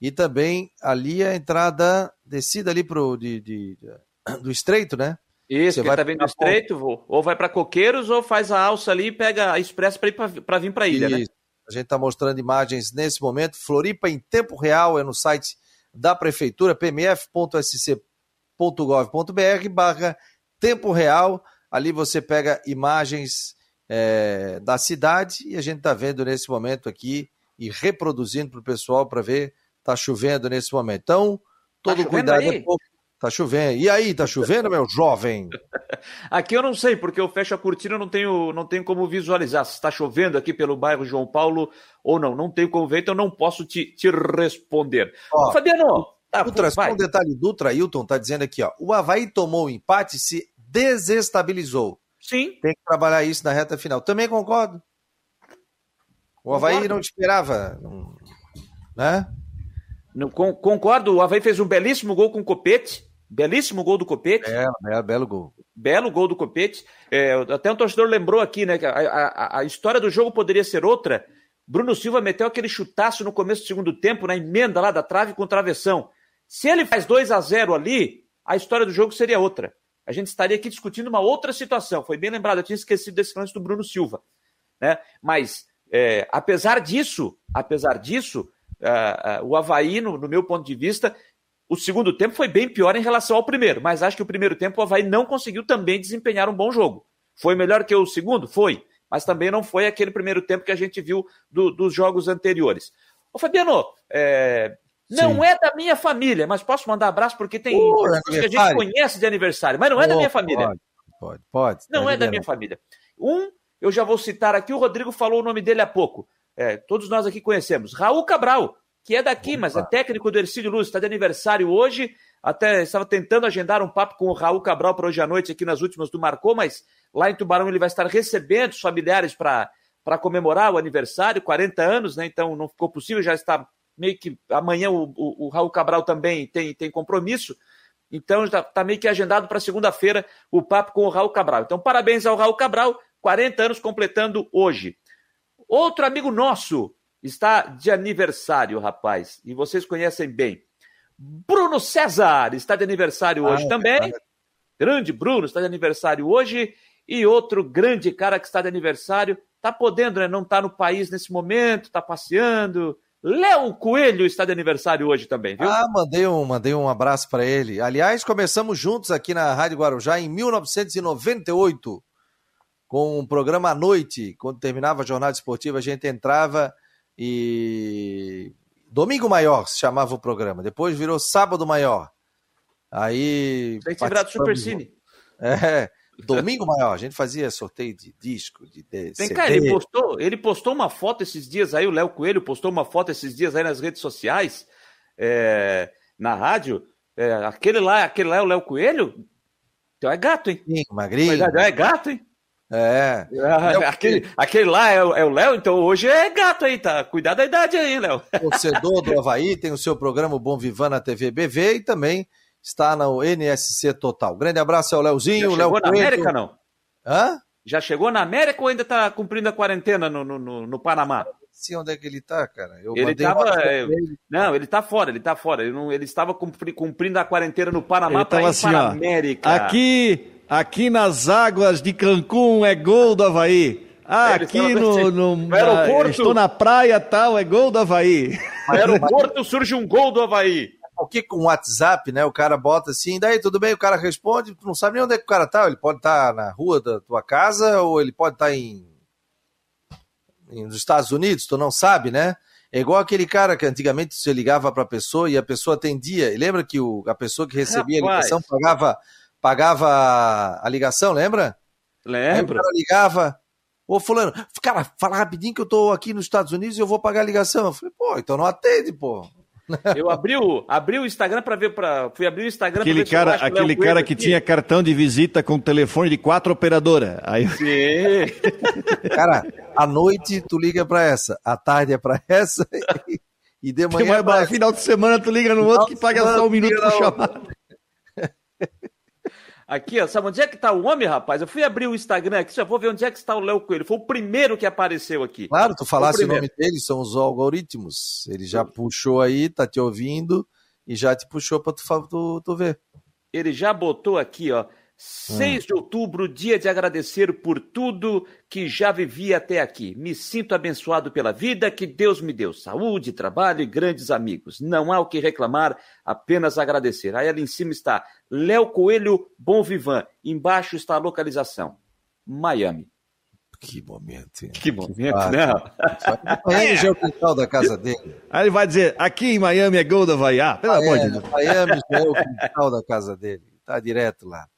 e também ali a entrada, descida ali pro, de, de, do estreito, né? Isso, você vai tá vindo do estreito, vou, ou vai para Coqueiros ou faz a alça ali e pega a expressa para vir para a ilha, né? Isso. né? A gente está mostrando imagens nesse momento. Floripa em tempo real é no site da prefeitura, pmf.sc.gov.br barra tempo real. Ali você pega imagens é, da cidade e a gente está vendo nesse momento aqui e reproduzindo para o pessoal para ver. Está chovendo nesse momento. Então, todo tá cuidado é pouco. Tá chovendo. E aí, tá chovendo, meu jovem? *laughs* Aqui eu não sei, porque eu fecho a cortina, não tenho, não tenho como visualizar se está chovendo aqui pelo bairro João Paulo ou não. Não tenho como ver, então não posso te, te responder. Ó, Fabiano, tá, Dutra, um detalhe, Dutra Hilton tá dizendo aqui, ó. O Havaí tomou o empate e se desestabilizou. Sim. Tem que trabalhar isso na reta final. Também concordo. O Havaí concordo. não esperava, né? Concordo, o Havaí fez um belíssimo gol com o Copete Belíssimo gol do Copete. É, é belo gol. Belo gol do Copete. É, até um torcedor lembrou aqui, né? Que a, a, a, história do jogo poderia ser outra. Bruno Silva meteu aquele chutaço no começo do segundo tempo, na emenda lá da trave com travessão. Se ele faz 2 a 0 ali, a história do jogo seria outra. A gente estaria aqui discutindo uma outra situação. Foi bem lembrado, eu tinha esquecido desse lance do Bruno Silva. Né? Mas, é, apesar disso, apesar disso, uh, uh, o Havaí, no, no meu ponto de vista, o segundo tempo foi bem pior em relação ao primeiro, mas acho que o primeiro tempo o Havaí não conseguiu também desempenhar um bom jogo. Foi melhor que o segundo? Foi, mas também não foi aquele primeiro tempo que a gente viu do, dos jogos anteriores. Ô Fabiano, é, não é da minha família, mas posso mandar abraço porque tem uh, que a gente conhece de aniversário, mas não é oh, da minha família. Pode, pode. pode não tá é da minha família. Um, eu já vou citar aqui, o Rodrigo falou o nome dele há pouco. É, todos nós aqui conhecemos. Raul Cabral, que é daqui, Opa. mas é técnico do Ercílio Luz, está de aniversário hoje. Até estava tentando agendar um papo com o Raul Cabral para hoje à noite aqui nas últimas do Marcou, mas lá em Tubarão ele vai estar recebendo os familiares para comemorar o aniversário, 40 anos, né? Então não ficou possível, já está meio que amanhã o, o, o Raul Cabral também tem, tem compromisso. Então está tá meio que agendado para segunda-feira o papo com o Raul Cabral. Então, parabéns ao Raul Cabral, 40 anos completando hoje. Outro amigo nosso, está de aniversário, rapaz, e vocês conhecem bem. Bruno César está de aniversário hoje ah, também. Cara. Grande Bruno está de aniversário hoje. E outro grande cara que está de aniversário, está podendo, né? Não está no país nesse momento, está passeando. Léo Coelho está de aniversário hoje também, viu? Ah, mandei um, mandei um abraço para ele. Aliás, começamos juntos aqui na Rádio Guarujá em 1998, com um programa à noite. Quando terminava a jornada esportiva, a gente entrava e Domingo Maior se chamava o programa. Depois virou Sábado Maior. Aí. Tem que lembrar do Super Cine. É. Domingo Maior, a gente fazia sorteio de disco, de, de Vem cá, ele postou, ele postou uma foto esses dias aí, o Léo Coelho postou uma foto esses dias aí nas redes sociais, é, na rádio. É, aquele lá, aquele lá é o Léo Coelho? Então é gato, hein? Sim, magrinho. É gato, hein? É. Ah, aquele, aquele lá é, é o Léo, então hoje é gato aí, tá? Cuidado da idade aí, Léo. Torcedor do Havaí, tem o seu programa Bom Vivan na TV BV e também está no NSC Total. Grande abraço ao Léozinho. Já chegou Léo na América, não? Hã? Já chegou na América ou ainda está cumprindo a quarentena no, no, no, Panamá? Sim, onde é que ele está, cara? Eu ele estava. É, não, ele está fora, ele está fora. Ele, não, ele estava cumprindo a quarentena no Panamá para ir assim, para a América. Aqui Aqui nas águas de Cancún é gol do Havaí. Ah, aqui no, no, no aeroporto. Estou na praia tal, é gol do Havaí. No aeroporto surge um gol do Havaí. Porque com o WhatsApp, né? O cara bota assim, daí tudo bem, o cara responde, tu não sabe nem onde é que o cara tá. Ele pode estar tá na rua da tua casa ou ele pode estar tá em, em nos Estados Unidos, tu não sabe, né? É igual aquele cara que antigamente você ligava para a pessoa e a pessoa atendia. E lembra que o, a pessoa que recebia Rapaz. a ligação pagava pagava a ligação, lembra? Lembro. Aí o ligava, ô fulano, cara, fala rapidinho que eu tô aqui nos Estados Unidos e eu vou pagar a ligação. Eu falei, pô, então não atende, pô. Eu abri o, abri o Instagram para ver para fui abrir o Instagram aquele cara aquele cara que aqui. tinha cartão de visita com telefone de quatro operadoras. Aí Sim. *laughs* cara, à noite tu liga para essa, à tarde é para essa *laughs* e, e de manhã é pra... final de semana tu liga no final outro que paga só um minuto por chamada. Aqui, ó, sabe onde é que tá o homem, rapaz? Eu fui abrir o Instagram aqui, já vou ver onde é que está o Léo Coelho. Foi o primeiro que apareceu aqui. Claro, tu falasse o, o nome dele, são os algoritmos. Ele já puxou aí, tá te ouvindo e já te puxou para tu, tu, tu ver. Ele já botou aqui, ó. 6 de outubro, dia de agradecer por tudo que já vivi até aqui. Me sinto abençoado pela vida que Deus me deu. Saúde, trabalho e grandes amigos. Não há o que reclamar, apenas agradecer. Aí ali em cima está Léo Coelho Bom Vivan. Embaixo está a localização. Miami. Que momento, hein? Que momento, que né? Miami já é o quintal da casa dele. Aí ele vai dizer, aqui em Miami é gol da Vaiá. Pelo ah, amor é, de Deus. Miami já é o quintal da casa dele. Tá direto lá.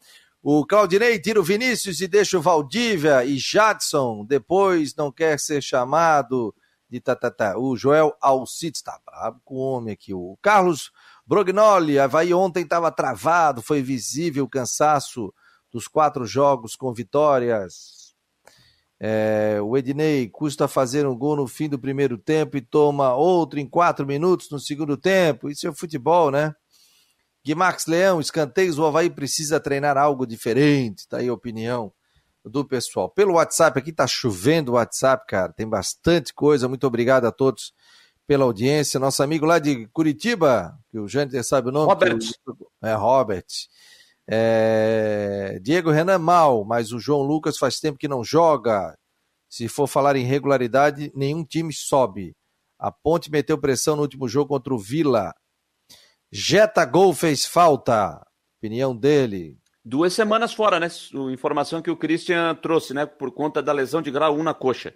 O Claudinei tira o Vinícius e deixa o Valdívia e Jadson. Depois não quer ser chamado de tatatá. O Joel Alcides está bravo com o homem aqui. O Carlos Brognoli, Havaí ontem estava travado, foi visível o cansaço dos quatro jogos com vitórias. É, o Ednei custa fazer um gol no fim do primeiro tempo e toma outro em quatro minutos no segundo tempo. Isso é futebol, né? Guimarães Leão, escanteios, o Havaí precisa treinar algo diferente, tá aí a opinião do pessoal. Pelo WhatsApp aqui tá chovendo o WhatsApp, cara, tem bastante coisa. Muito obrigado a todos pela audiência. Nosso amigo lá de Curitiba, que o Jâniter sabe o nome. Robert. É, Robert. É... Diego Renan mal, mas o João Lucas faz tempo que não joga. Se for falar em regularidade, nenhum time sobe. A Ponte meteu pressão no último jogo contra o Vila. Jeta Gol fez falta. Opinião dele. Duas semanas fora, né? Informação que o Christian trouxe, né? Por conta da lesão de grau 1 na coxa.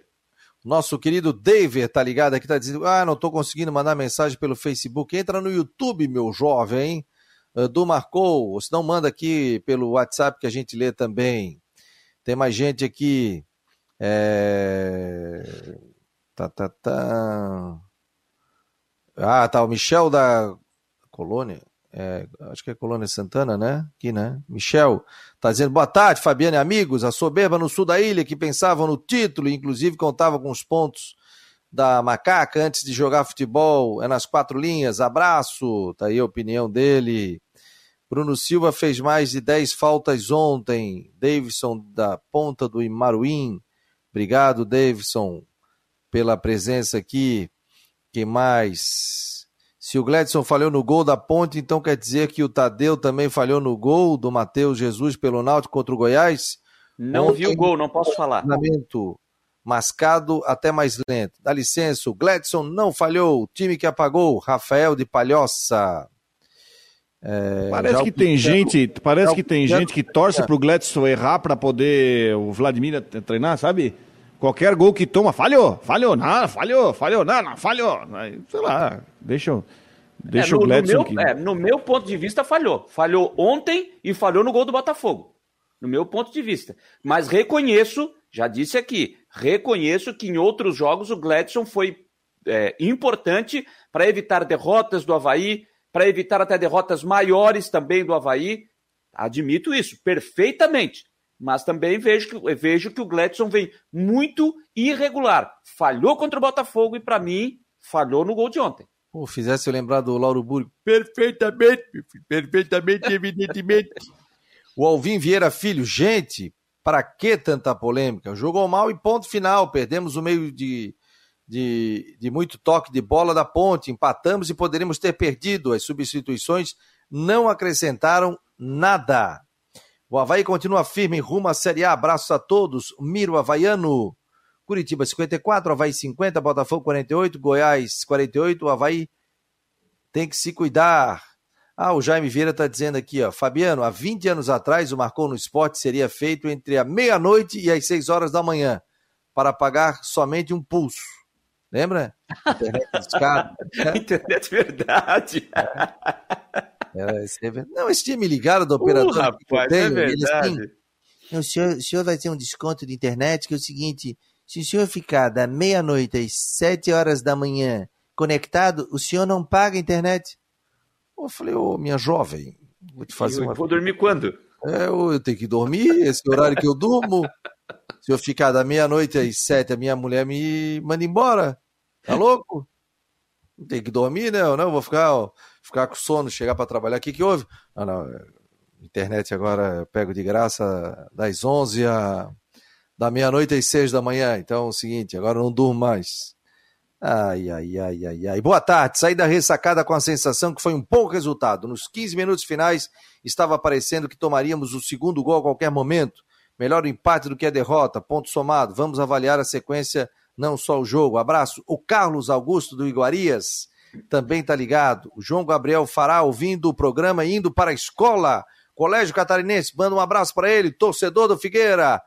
Nosso querido David tá ligado aqui, tá dizendo: Ah, não tô conseguindo mandar mensagem pelo Facebook. Entra no YouTube, meu jovem. Uh, do Marcou, ou se não, manda aqui pelo WhatsApp que a gente lê também. Tem mais gente aqui. É... Tá, tá, tá. Ah, tá. O Michel da Colônia, é, acho que é Colônia Santana, né? Aqui, né? Michel tá dizendo boa tarde, Fabiano e amigos. A soberba no sul da ilha que pensavam no título, inclusive contava com os pontos da macaca antes de jogar futebol. É nas quatro linhas. Abraço. Tá aí a opinião dele. Bruno Silva fez mais de 10 faltas ontem. Davidson da ponta do Imaruim. Obrigado, Davidson, pela presença aqui. Quem mais? Se o Gledson falhou no gol da Ponte, então quer dizer que o Tadeu também falhou no gol do Matheus Jesus pelo Náutico contra o Goiás? Não Ontem, vi o gol, não posso falar. Mascado até mais lento. Dá licença, o Gledson não falhou. O time que apagou, Rafael de Palhoça. É, parece que tem gente, parece que tem gente que torce pro Gledson errar para poder o Vladimir treinar, sabe? Qualquer gol que toma, falhou, falhou, não, falhou, falhou, não, não, falhou. Sei lá, deixa, deixa é, no, o Gledson no meu, é, no meu ponto de vista, falhou. Falhou ontem e falhou no gol do Botafogo. No meu ponto de vista. Mas reconheço, já disse aqui, reconheço que em outros jogos o Gledson foi é, importante para evitar derrotas do Havaí, para evitar até derrotas maiores também do Havaí. Admito isso perfeitamente. Mas também vejo que, vejo que o Gladson vem muito irregular. Falhou contra o Botafogo e, para mim, falhou no gol de ontem. Pô, fizesse eu lembrar do Lauro Burgo. Perfeitamente, perfeitamente, evidentemente. o Alvin Vieira Filho, gente, para que tanta polêmica? Jogou mal e ponto final. Perdemos o meio de, de, de muito toque de bola da ponte. Empatamos e poderíamos ter perdido. As substituições não acrescentaram nada. O Havaí continua firme rumo à Série A. Abraços a todos. Miro Havaiano. Curitiba 54, Havaí 50, Botafogo 48, Goiás 48. O Havaí tem que se cuidar. Ah, o Jaime Vieira está dizendo aqui, ó. Fabiano, há 20 anos atrás o Marcou no Esporte seria feito entre a meia-noite e as 6 horas da manhã para pagar somente um pulso. Lembra? *laughs* Internet discada. Internet verdade. *laughs* Era, não, esse dia me ligaram do operador. Uh, rapaz, é verdade. Assim, o, senhor, o senhor vai ter um desconto de internet que é o seguinte: se o senhor ficar da meia-noite às sete horas da manhã conectado, o senhor não paga a internet. Eu falei, ô, oh, minha jovem, vou te fazer eu uma. Vou dormir quando? É, eu tenho que dormir, esse horário que eu durmo. Se eu ficar da meia-noite às sete, a minha mulher me manda embora. Tá louco? Tem que dormir, né? Eu não vou ficar, ó, ficar com sono, chegar para trabalhar. O que, que houve? Ah, não. É, internet agora eu pego de graça das 11 a, da meia-noite às 6 da manhã. Então é o seguinte, agora não durmo mais. Ai, ai, ai, ai, ai. Boa tarde. Saí da ressacada com a sensação que foi um bom resultado. Nos 15 minutos finais, estava parecendo que tomaríamos o segundo gol a qualquer momento. Melhor o empate do que a derrota. Ponto somado. Vamos avaliar a sequência, não só o jogo. Abraço. O Carlos Augusto do Iguarias também está ligado. O João Gabriel Fará ouvindo o programa indo para a escola. Colégio Catarinense, manda um abraço para ele, torcedor do Figueira.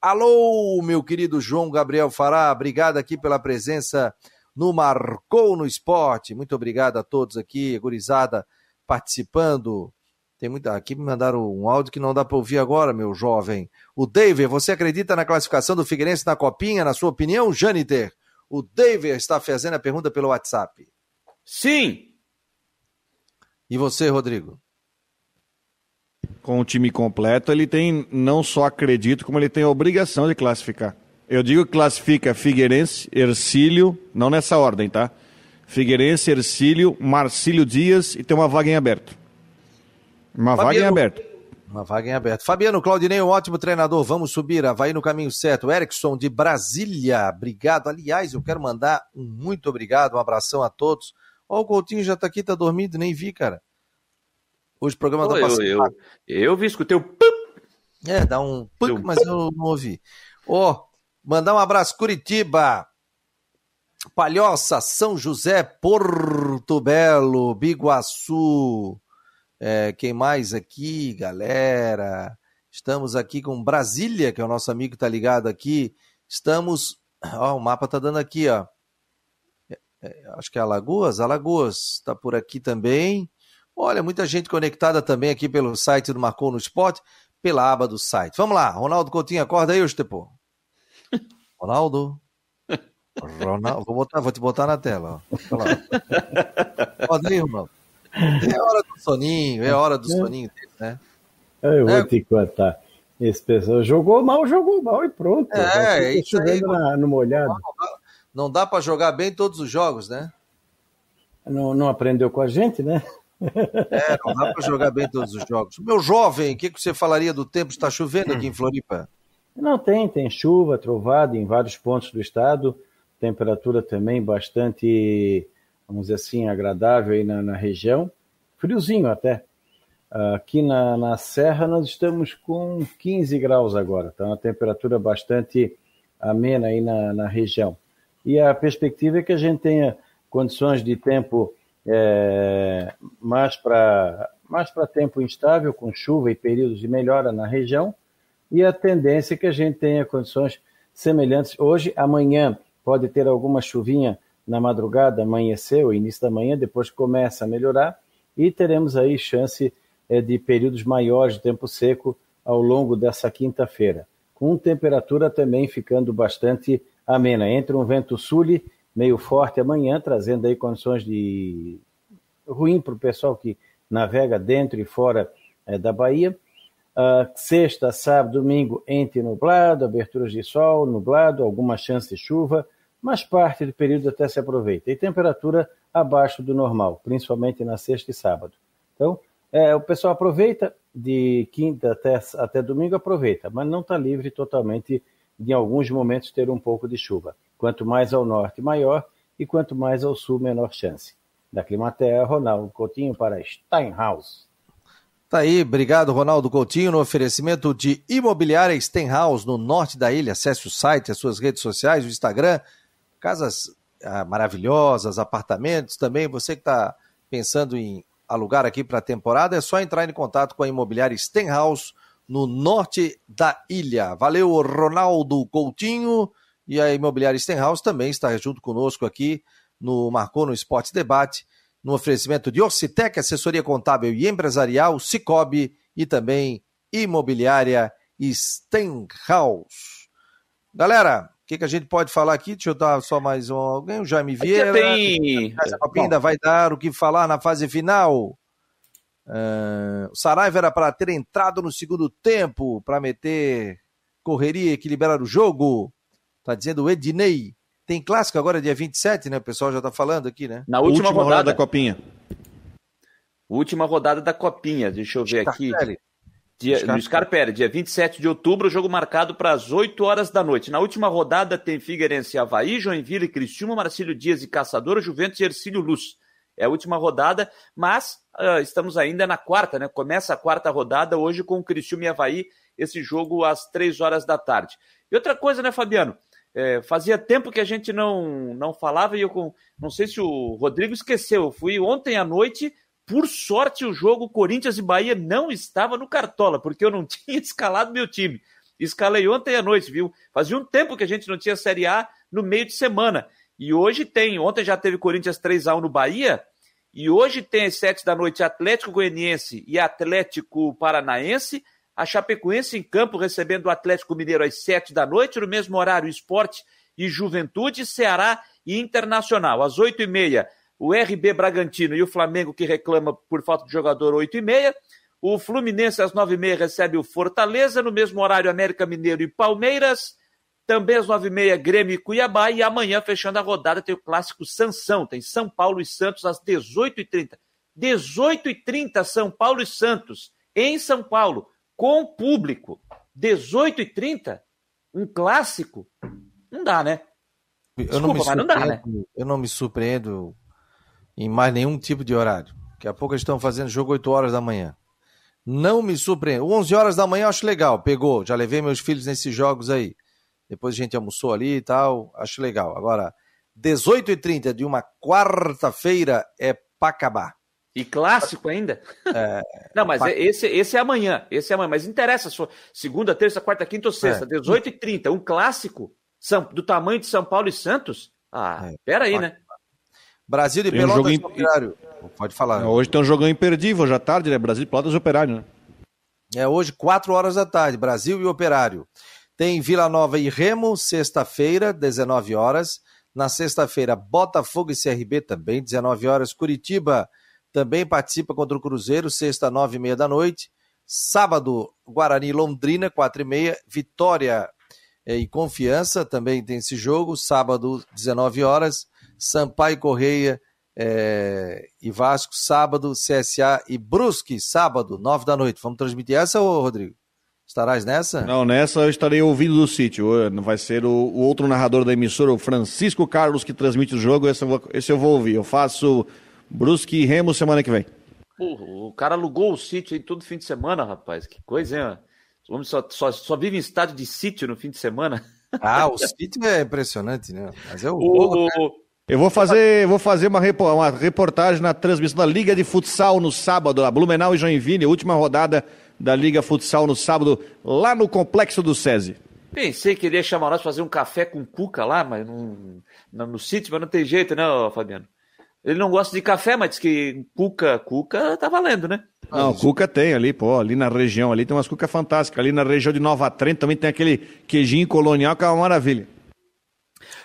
Alô, meu querido João Gabriel Fará, obrigado aqui pela presença no Marcou no Esporte. Muito obrigado a todos aqui, gurizada, participando. Tem muita. Aqui me mandaram um áudio que não dá para ouvir agora, meu jovem. O David, você acredita na classificação do Figueirense na Copinha, na sua opinião, Janiter? O David está fazendo a pergunta pelo WhatsApp. Sim. E você, Rodrigo? com o time completo, ele tem, não só acredito, como ele tem a obrigação de classificar. Eu digo que classifica Figueirense, Ercílio, não nessa ordem, tá? Figueirense, Ercílio, Marcílio Dias e tem uma vaga em aberto. Uma Fabiano, vaga em aberto. Uma vaga em aberto. Fabiano Claudinei, um ótimo treinador. Vamos subir, vai no caminho certo. Erickson de Brasília, obrigado. Aliás, eu quero mandar um muito obrigado, um abração a todos. Ó, o Coutinho já tá aqui, tá dormindo, nem vi, cara. Hoje o programa Pô, tá passando. Eu, eu, eu vi, escutei o É, dá um puc, mas eu não ouvi. Ó, oh, mandar um abraço, Curitiba. Palhoça, São José, Porto Belo, Biguaçu. É, quem mais aqui, galera? Estamos aqui com Brasília, que é o nosso amigo que tá ligado aqui. Estamos. Ó, o mapa tá dando aqui, ó. É, acho que é Alagoas. Alagoas tá por aqui também. Olha, muita gente conectada também aqui pelo site do Marcou no Esporte, pela aba do site. Vamos lá, Ronaldo Coutinho, acorda aí, Estepô. *laughs* Ronaldo. Ronaldo, vou, botar, vou te botar na tela. Ó. Acorda aí, Ronaldo. É hora do soninho, é hora do soninho dele, né? Eu vou é. te contar. Esse pessoal jogou mal, jogou mal e pronto. É, é isso aí. Na, no molhado. Não dá, para jogar bem todos os jogos, né? Não, não aprendeu com a gente, né? É, não dá para jogar bem todos os jogos. Meu jovem, o que, que você falaria do tempo? Está chovendo aqui em Floripa? Não tem, tem chuva, trovada em vários pontos do estado, temperatura também bastante, vamos dizer assim, agradável aí na, na região, friozinho até. Aqui na, na Serra nós estamos com 15 graus agora, tá uma temperatura bastante amena aí na, na região. E a perspectiva é que a gente tenha condições de tempo é, mais para mais para tempo instável, com chuva e períodos de melhora na região, e a tendência é que a gente tenha condições semelhantes. Hoje, amanhã, pode ter alguma chuvinha na madrugada, amanhecer, o início da manhã, depois começa a melhorar, e teremos aí chance é, de períodos maiores de tempo seco ao longo dessa quinta-feira, com temperatura também ficando bastante amena, entre um vento sul meio forte amanhã, trazendo aí condições de ruim para o pessoal que navega dentro e fora é, da Bahia. Uh, sexta, sábado, domingo, entre nublado, aberturas de sol, nublado, alguma chance de chuva, mas parte do período até se aproveita. E temperatura abaixo do normal, principalmente na sexta e sábado. Então, é, o pessoal aproveita de quinta até, até domingo, aproveita, mas não está livre totalmente de, em alguns momentos, ter um pouco de chuva. Quanto mais ao norte, maior, e quanto mais ao sul, menor chance. Da Climatea, Ronaldo Coutinho para Steinhaus. Tá aí, obrigado Ronaldo Coutinho no oferecimento de Imobiliária Steinhaus no norte da ilha. Acesse o site, as suas redes sociais, o Instagram, casas ah, maravilhosas, apartamentos também. Você que está pensando em alugar aqui para a temporada, é só entrar em contato com a Imobiliária Steinhaus no norte da ilha. Valeu, Ronaldo Coutinho. E a Imobiliária Stenhouse também está junto conosco aqui no Marcou no Esporte Debate. no oferecimento de Orcitec, assessoria contábil e empresarial, Cicobi e também imobiliária Stenhouse. Galera, o que, que, a gente pode falar aqui? Deixa eu dar só mais um, alguém. O Jaime Vieira. Tem... Ainda vai dar o que falar na fase final. Uh, o Saraiva era para ter entrado no segundo tempo, para meter correria e equilibrar o jogo. Tá dizendo o Ednei. Tem clássico agora, dia 27, né? O pessoal já tá falando aqui, né? Na última, última rodada. rodada da Copinha. Última rodada da Copinha. Deixa eu ver Scarpelli. aqui. Dia, Scarpelli. no Scarpelli, dia 27 de outubro, jogo marcado para as 8 horas da noite. Na última rodada tem Figueirense Havaí, Joinville, Cristiúma, Marcílio Dias e Caçador, Juventus e Ercílio Luz. É a última rodada, mas uh, estamos ainda na quarta, né? Começa a quarta rodada hoje com o Cristiúma e Havaí, esse jogo às três horas da tarde. E outra coisa, né, Fabiano? É, fazia tempo que a gente não, não falava e eu não sei se o Rodrigo esqueceu. Eu fui ontem à noite, por sorte, o jogo Corinthians e Bahia não estava no Cartola, porque eu não *laughs* tinha escalado meu time. Escalei ontem à noite, viu? Fazia um tempo que a gente não tinha Série A no meio de semana. E hoje tem, ontem já teve Corinthians 3x1 no Bahia, e hoje tem às 7 da noite Atlético Goianiense e Atlético Paranaense, a Chapecoense em campo recebendo o Atlético Mineiro às 7 da noite, no mesmo horário Esporte e Juventude, Ceará e Internacional. Às 8 e meia, o RB Bragantino e o Flamengo que reclama por falta de jogador 8 e meia. O Fluminense às 9 e meia recebe o Fortaleza, no mesmo horário América Mineiro e Palmeiras. Também às nove e meia, Grêmio e Cuiabá. E amanhã, fechando a rodada, tem o clássico Sansão. Tem São Paulo e Santos às 18h30. 18h30, São Paulo e Santos, em São Paulo, com público. 18h30? Um clássico? Não dá, né? Desculpa, eu não me mas não dá, né? Eu não me surpreendo em mais nenhum tipo de horário. Daqui a pouco eles estão fazendo jogo 8 horas da manhã. Não me surpreendo. 11 horas da manhã eu acho legal. Pegou. Já levei meus filhos nesses jogos aí. Depois a gente almoçou ali e tal, acho legal. Agora, 18h30 de uma quarta-feira é para acabar. E clássico ainda? É, *laughs* Não, mas pra... esse, esse é amanhã. Esse é amanhã. Mas interessa, segunda, terça, quarta, quinta ou sexta. É. 18h30, um clássico do tamanho de São Paulo e Santos? Ah, é. peraí, né? Brasil e Pelotas um jogo. Operário. Pode falar. Hoje tem um jogão imperdível, já tarde, né? Brasil e Pelotas e Operário, né? É hoje, 4 horas da tarde, Brasil e Operário. Tem Vila Nova e Remo, sexta-feira, 19 horas. Na sexta-feira, Botafogo e CRB também, 19 horas. Curitiba também participa contra o Cruzeiro, sexta, 9 e meia da noite. Sábado, Guarani Londrina, 4 e meia. Vitória eh, e Confiança também tem esse jogo. Sábado, 19 horas. Sampaio Correia eh, e Vasco, sábado, CSA e Brusque, sábado, 9 da noite. Vamos transmitir essa, ô Rodrigo? Estarás nessa? Não, nessa eu estarei ouvindo do sítio. Vai ser o, o, outro narrador da emissora, o Francisco Carlos, que transmite o jogo. Esse eu vou, esse eu vou ouvir. Eu faço Brusque e Remo semana que vem. Porra, o cara alugou o sítio aí todo fim de semana, rapaz. Que coisa, hein? O homem só, só, só vive em estádio de sítio no fim de semana. Ah, o sítio é impressionante, né? Mas é o. o, o eu vou fazer, vou fazer uma, uma reportagem na transmissão da Liga de Futsal no sábado, a Blumenau e Joinville, última rodada da Liga Futsal no sábado, lá no Complexo do SESI. Pensei que ele ia chamar nós fazer um café com cuca lá, mas não, no, no sítio, mas não tem jeito, né, Fabiano? Ele não gosta de café, mas diz que cuca, cuca tá valendo, né? Não, cuca tem ali, pô, ali na região, ali tem umas cucas fantásticas. Ali na região de Nova Trento também tem aquele queijinho colonial que é uma maravilha.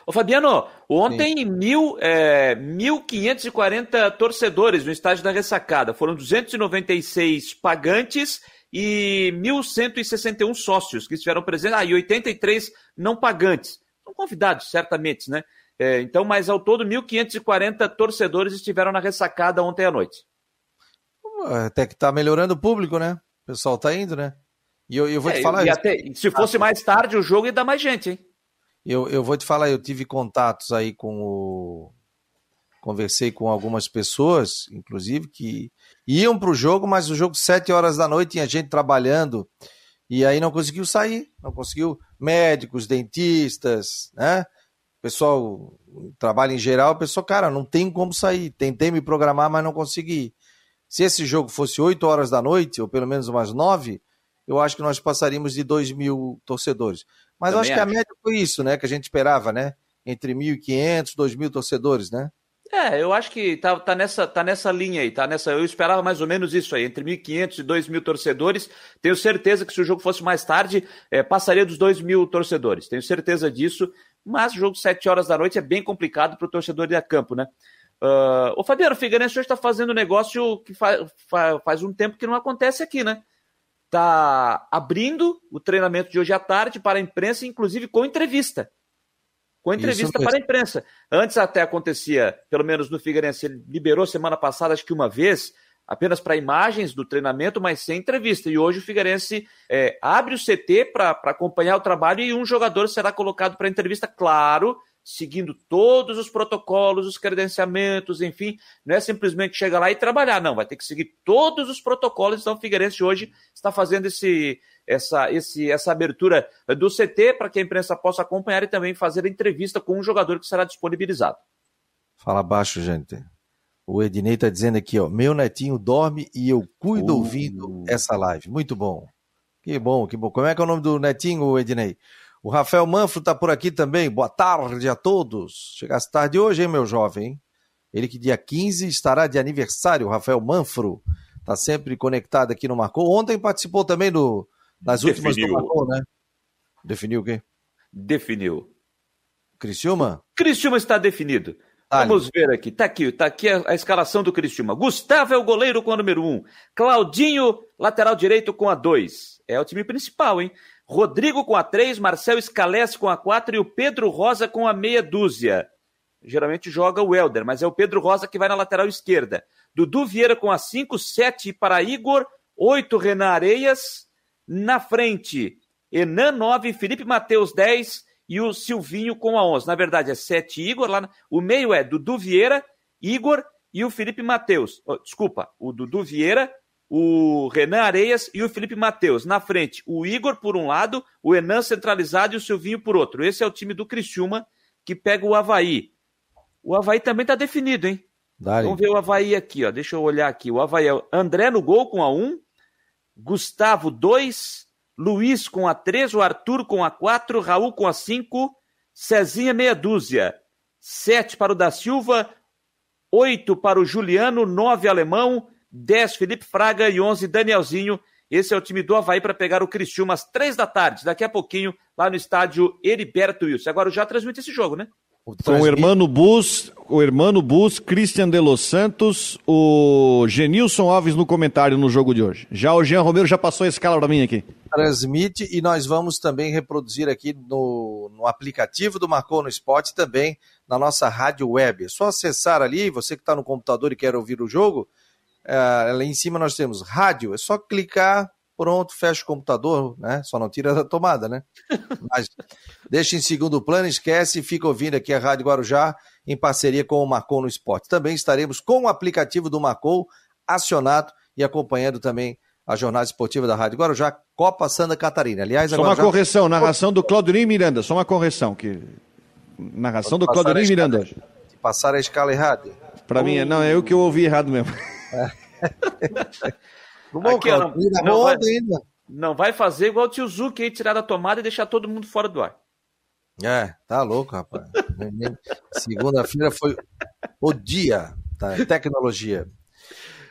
Ô Fabiano, ontem mil, é, 1.540 torcedores no estádio da Ressacada. Foram 296 pagantes e 1.161 sócios que estiveram presentes, ah, e 83 não pagantes. São convidados, certamente, né? É, então, mas ao todo, 1.540 torcedores estiveram na ressacada ontem à noite. Até que está melhorando o público, né? O pessoal está indo, né? E eu, eu vou é, te falar. Até, se fosse mais tarde o jogo, ia dar mais gente, hein? Eu, eu vou te falar, eu tive contatos aí com o conversei com algumas pessoas, inclusive, que iam para o jogo, mas o jogo sete horas da noite tinha gente trabalhando e aí não conseguiu sair, não conseguiu médicos, dentistas, né? Pessoal trabalha em geral, pessoal, cara, não tem como sair. Tentei me programar, mas não consegui. Se esse jogo fosse 8 horas da noite, ou pelo menos umas 9, eu acho que nós passaríamos de 2 mil torcedores. Mas Também eu acho, acho que a média foi isso, né? Que a gente esperava, né? Entre 1.500 e 2.000 torcedores, né? É, eu acho que tá, tá, nessa, tá nessa linha aí, tá nessa. Eu esperava mais ou menos isso aí, entre 1.500 e 2.000 torcedores. Tenho certeza que se o jogo fosse mais tarde, é, passaria dos 2.000 torcedores. Tenho certeza disso. Mas jogo 7 horas da noite é bem complicado para o torcedor ir a campo, né? Uh, o Fabiano Figueirense hoje está fazendo um negócio que fa fa faz um tempo que não acontece aqui, né? Está abrindo o treinamento de hoje à tarde para a imprensa, inclusive com entrevista. Com entrevista para a imprensa. Antes até acontecia, pelo menos no Figueirense, ele liberou semana passada, acho que uma vez, apenas para imagens do treinamento, mas sem entrevista. E hoje o Figueirense é, abre o CT para acompanhar o trabalho e um jogador será colocado para entrevista, claro, seguindo todos os protocolos, os credenciamentos, enfim, não é simplesmente chegar lá e trabalhar, não, vai ter que seguir todos os protocolos. Então, o Figueirense hoje está fazendo esse, essa, esse, essa abertura do CT para que a imprensa possa acompanhar e também fazer a entrevista com um jogador que será disponibilizado. Fala baixo, gente. O Ednei está dizendo aqui, ó, meu netinho dorme e eu cuido uh. ouvindo essa live. Muito bom. Que bom, que bom. Como é que é o nome do netinho, Ednei? O Rafael Manfro está por aqui também. Boa tarde a todos. Chegasse tarde hoje, hein, meu jovem? Ele que dia 15 estará de aniversário, o Rafael Manfro. Está sempre conectado aqui no Marcou. Ontem participou também do, das últimas Definiu. do Marcou, né? Definiu o quê? Definiu. Criciúma? Criciúma está definido. Vamos ver aqui. Está aqui, está aqui a, a, escalação do Criciúma. Gustavo é o goleiro com a número 1. Um. Claudinho, lateral direito com a 2. É o time principal, hein? Rodrigo com a 3, Marcel Scalese com a 4 e o Pedro Rosa com a meia dúzia. Geralmente joga o Helder, mas é o Pedro Rosa que vai na lateral esquerda. Dudu Vieira com a 5, 7 para Igor, 8 Renan Areias. Na frente, Enan 9, Felipe Mateus 10 e o Silvinho com a 11. Na verdade é 7 Igor, lá o meio é Dudu Vieira, Igor e o Felipe Mateus. Oh, desculpa, o Dudu Vieira, o Renan Areias e o Felipe Matheus. Na frente, o Igor por um lado, o Enan centralizado e o Silvinho por outro. Esse é o time do Criciúma que pega o Havaí. O Havaí também está definido, hein? Dale. Vamos ver o Havaí aqui, ó. Deixa eu olhar aqui. O Havaí é André no gol com a 1, Gustavo 2, Luiz com a 3, o Arthur com a 4, Raul com a 5, Cezinha meia dúzia. 7 para o da Silva, 8 para o Juliano, 9 alemão, 10 Felipe Fraga e 11 Danielzinho. Esse é o time do Havaí para pegar o Criciúma às 3 da tarde, daqui a pouquinho, lá no estádio Heriberto Wilson. Agora já transmite esse jogo, né? Com o Hermano Bus, o Hermano Bus, Christian de Los Santos, o Genilson Alves no comentário no jogo de hoje. Já o Jean Romero já passou a escala para mim aqui. Transmite e nós vamos também reproduzir aqui no, no aplicativo do Marcou no Esporte também na nossa rádio web. É só acessar ali, você que está no computador e quer ouvir o jogo, é, lá em cima nós temos rádio, é só clicar, pronto, fecha o computador, né? Só não tira da tomada, né? *laughs* Mas deixa em segundo plano, esquece e fica ouvindo aqui a Rádio Guarujá em parceria com o Marcou no Esporte. Também estaremos com o aplicativo do Marcou acionado e acompanhando também a jornada esportiva da Rádio Guarujá, Copa Santa Catarina. Aliás, só uma correção, narração do Claudinei Miranda, só uma correção que narração do Claudinei Miranda hoje. Passar a escala errada. Para mim, não, é eu que eu ouvi errado mesmo. *laughs* Bom, Aqui, não, não, vai, não vai fazer igual o tio Zuki aí, tirar da tomada e deixar todo mundo fora do ar. É, tá louco, rapaz. Segunda-feira foi o dia da tecnologia.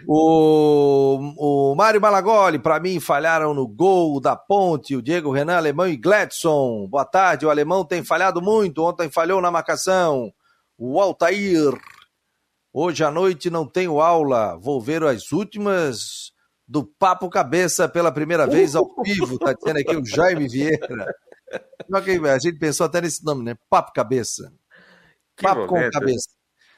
O, o Mário Malagoli, para mim, falharam no gol da ponte. O Diego Renan, Alemão e Gladson. Boa tarde. O Alemão tem falhado muito. Ontem falhou na marcação. O Altair Hoje à noite não tenho aula, vou ver as últimas do Papo Cabeça pela primeira vez ao vivo, tá dizendo aqui o Jaime Vieira. A gente pensou até nesse nome, né? Papo Cabeça. Que Papo momento. com Cabeça.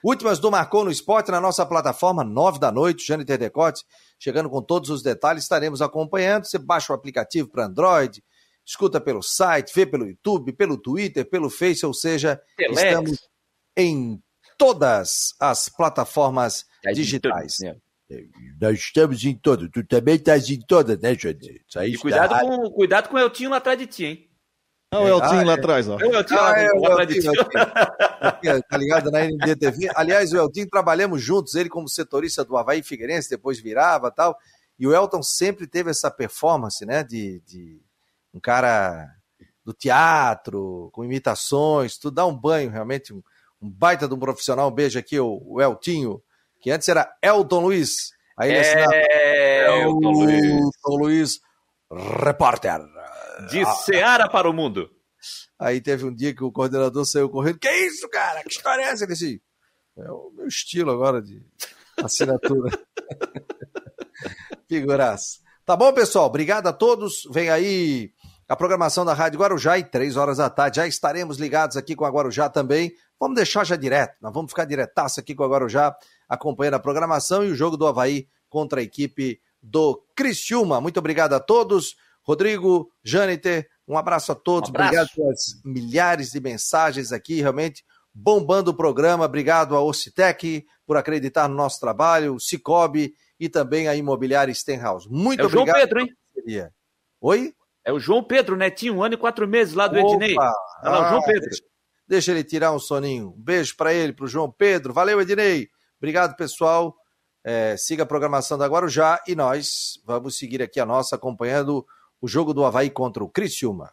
Últimas do Marcou no Esporte na nossa plataforma, nove da noite, Jânio Terdecote, chegando com todos os detalhes, estaremos acompanhando. Você baixa o aplicativo para Android, escuta pelo site, vê pelo YouTube, pelo Twitter, pelo Face, ou seja, Telex. estamos em todas as plataformas digitais. Nós estamos em todas. Tu também estás em todas, né, Jandir? E cuidado com, cuidado com o Eltinho lá atrás de ti, hein? Não, o Eltinho ah, lá é. atrás, ó. É o Eltinho ah, lá, é, lá atrás de ti. tá ligado na NDTV? Aliás, o Eltinho trabalhamos juntos, ele como setorista do Havaí Figueirense, depois virava tal. E o Elton sempre teve essa performance, né, de, de um cara do teatro, com imitações, tudo dá um banho realmente, um, um baita de um profissional. Um beijo aqui, o, o Eltinho, que antes era Elton Luiz. Aí ele assinava É, Elton Luiz. Elton Luiz, repórter. De Seara para o mundo. Aí teve um dia que o coordenador saiu correndo. Que isso, cara? Que história é essa? Ele disse, é o meu estilo agora de assinatura. *laughs* Figuraça. Tá bom, pessoal? Obrigado a todos. Vem aí a programação da Rádio Guarujá e três horas da tarde. Já estaremos ligados aqui com a Guarujá também. Vamos deixar já direto. Nós vamos ficar diretaço aqui com a Guarujá, acompanhando a programação e o jogo do Havaí contra a equipe do Criciúma. Muito obrigado a todos. Rodrigo, Jâniter, um abraço a todos. Um abraço. Obrigado pelas milhares de mensagens aqui, realmente bombando o programa. Obrigado à Ocitec por acreditar no nosso trabalho, o Cicobi e também a Imobiliária Stenhouse. Muito É o João obrigado. Pedro, hein? Oi? É o João Pedro, netinho, um ano e quatro meses lá do Ednei. Opa! Olha lá, o João Ah, Pedro. Deixa, deixa ele tirar um soninho. Um beijo para ele, para o João Pedro. Valeu, Ednei. Obrigado, pessoal. É, siga a programação da Guarujá e nós vamos seguir aqui a nossa acompanhando o jogo do Havaí contra o Criciúma.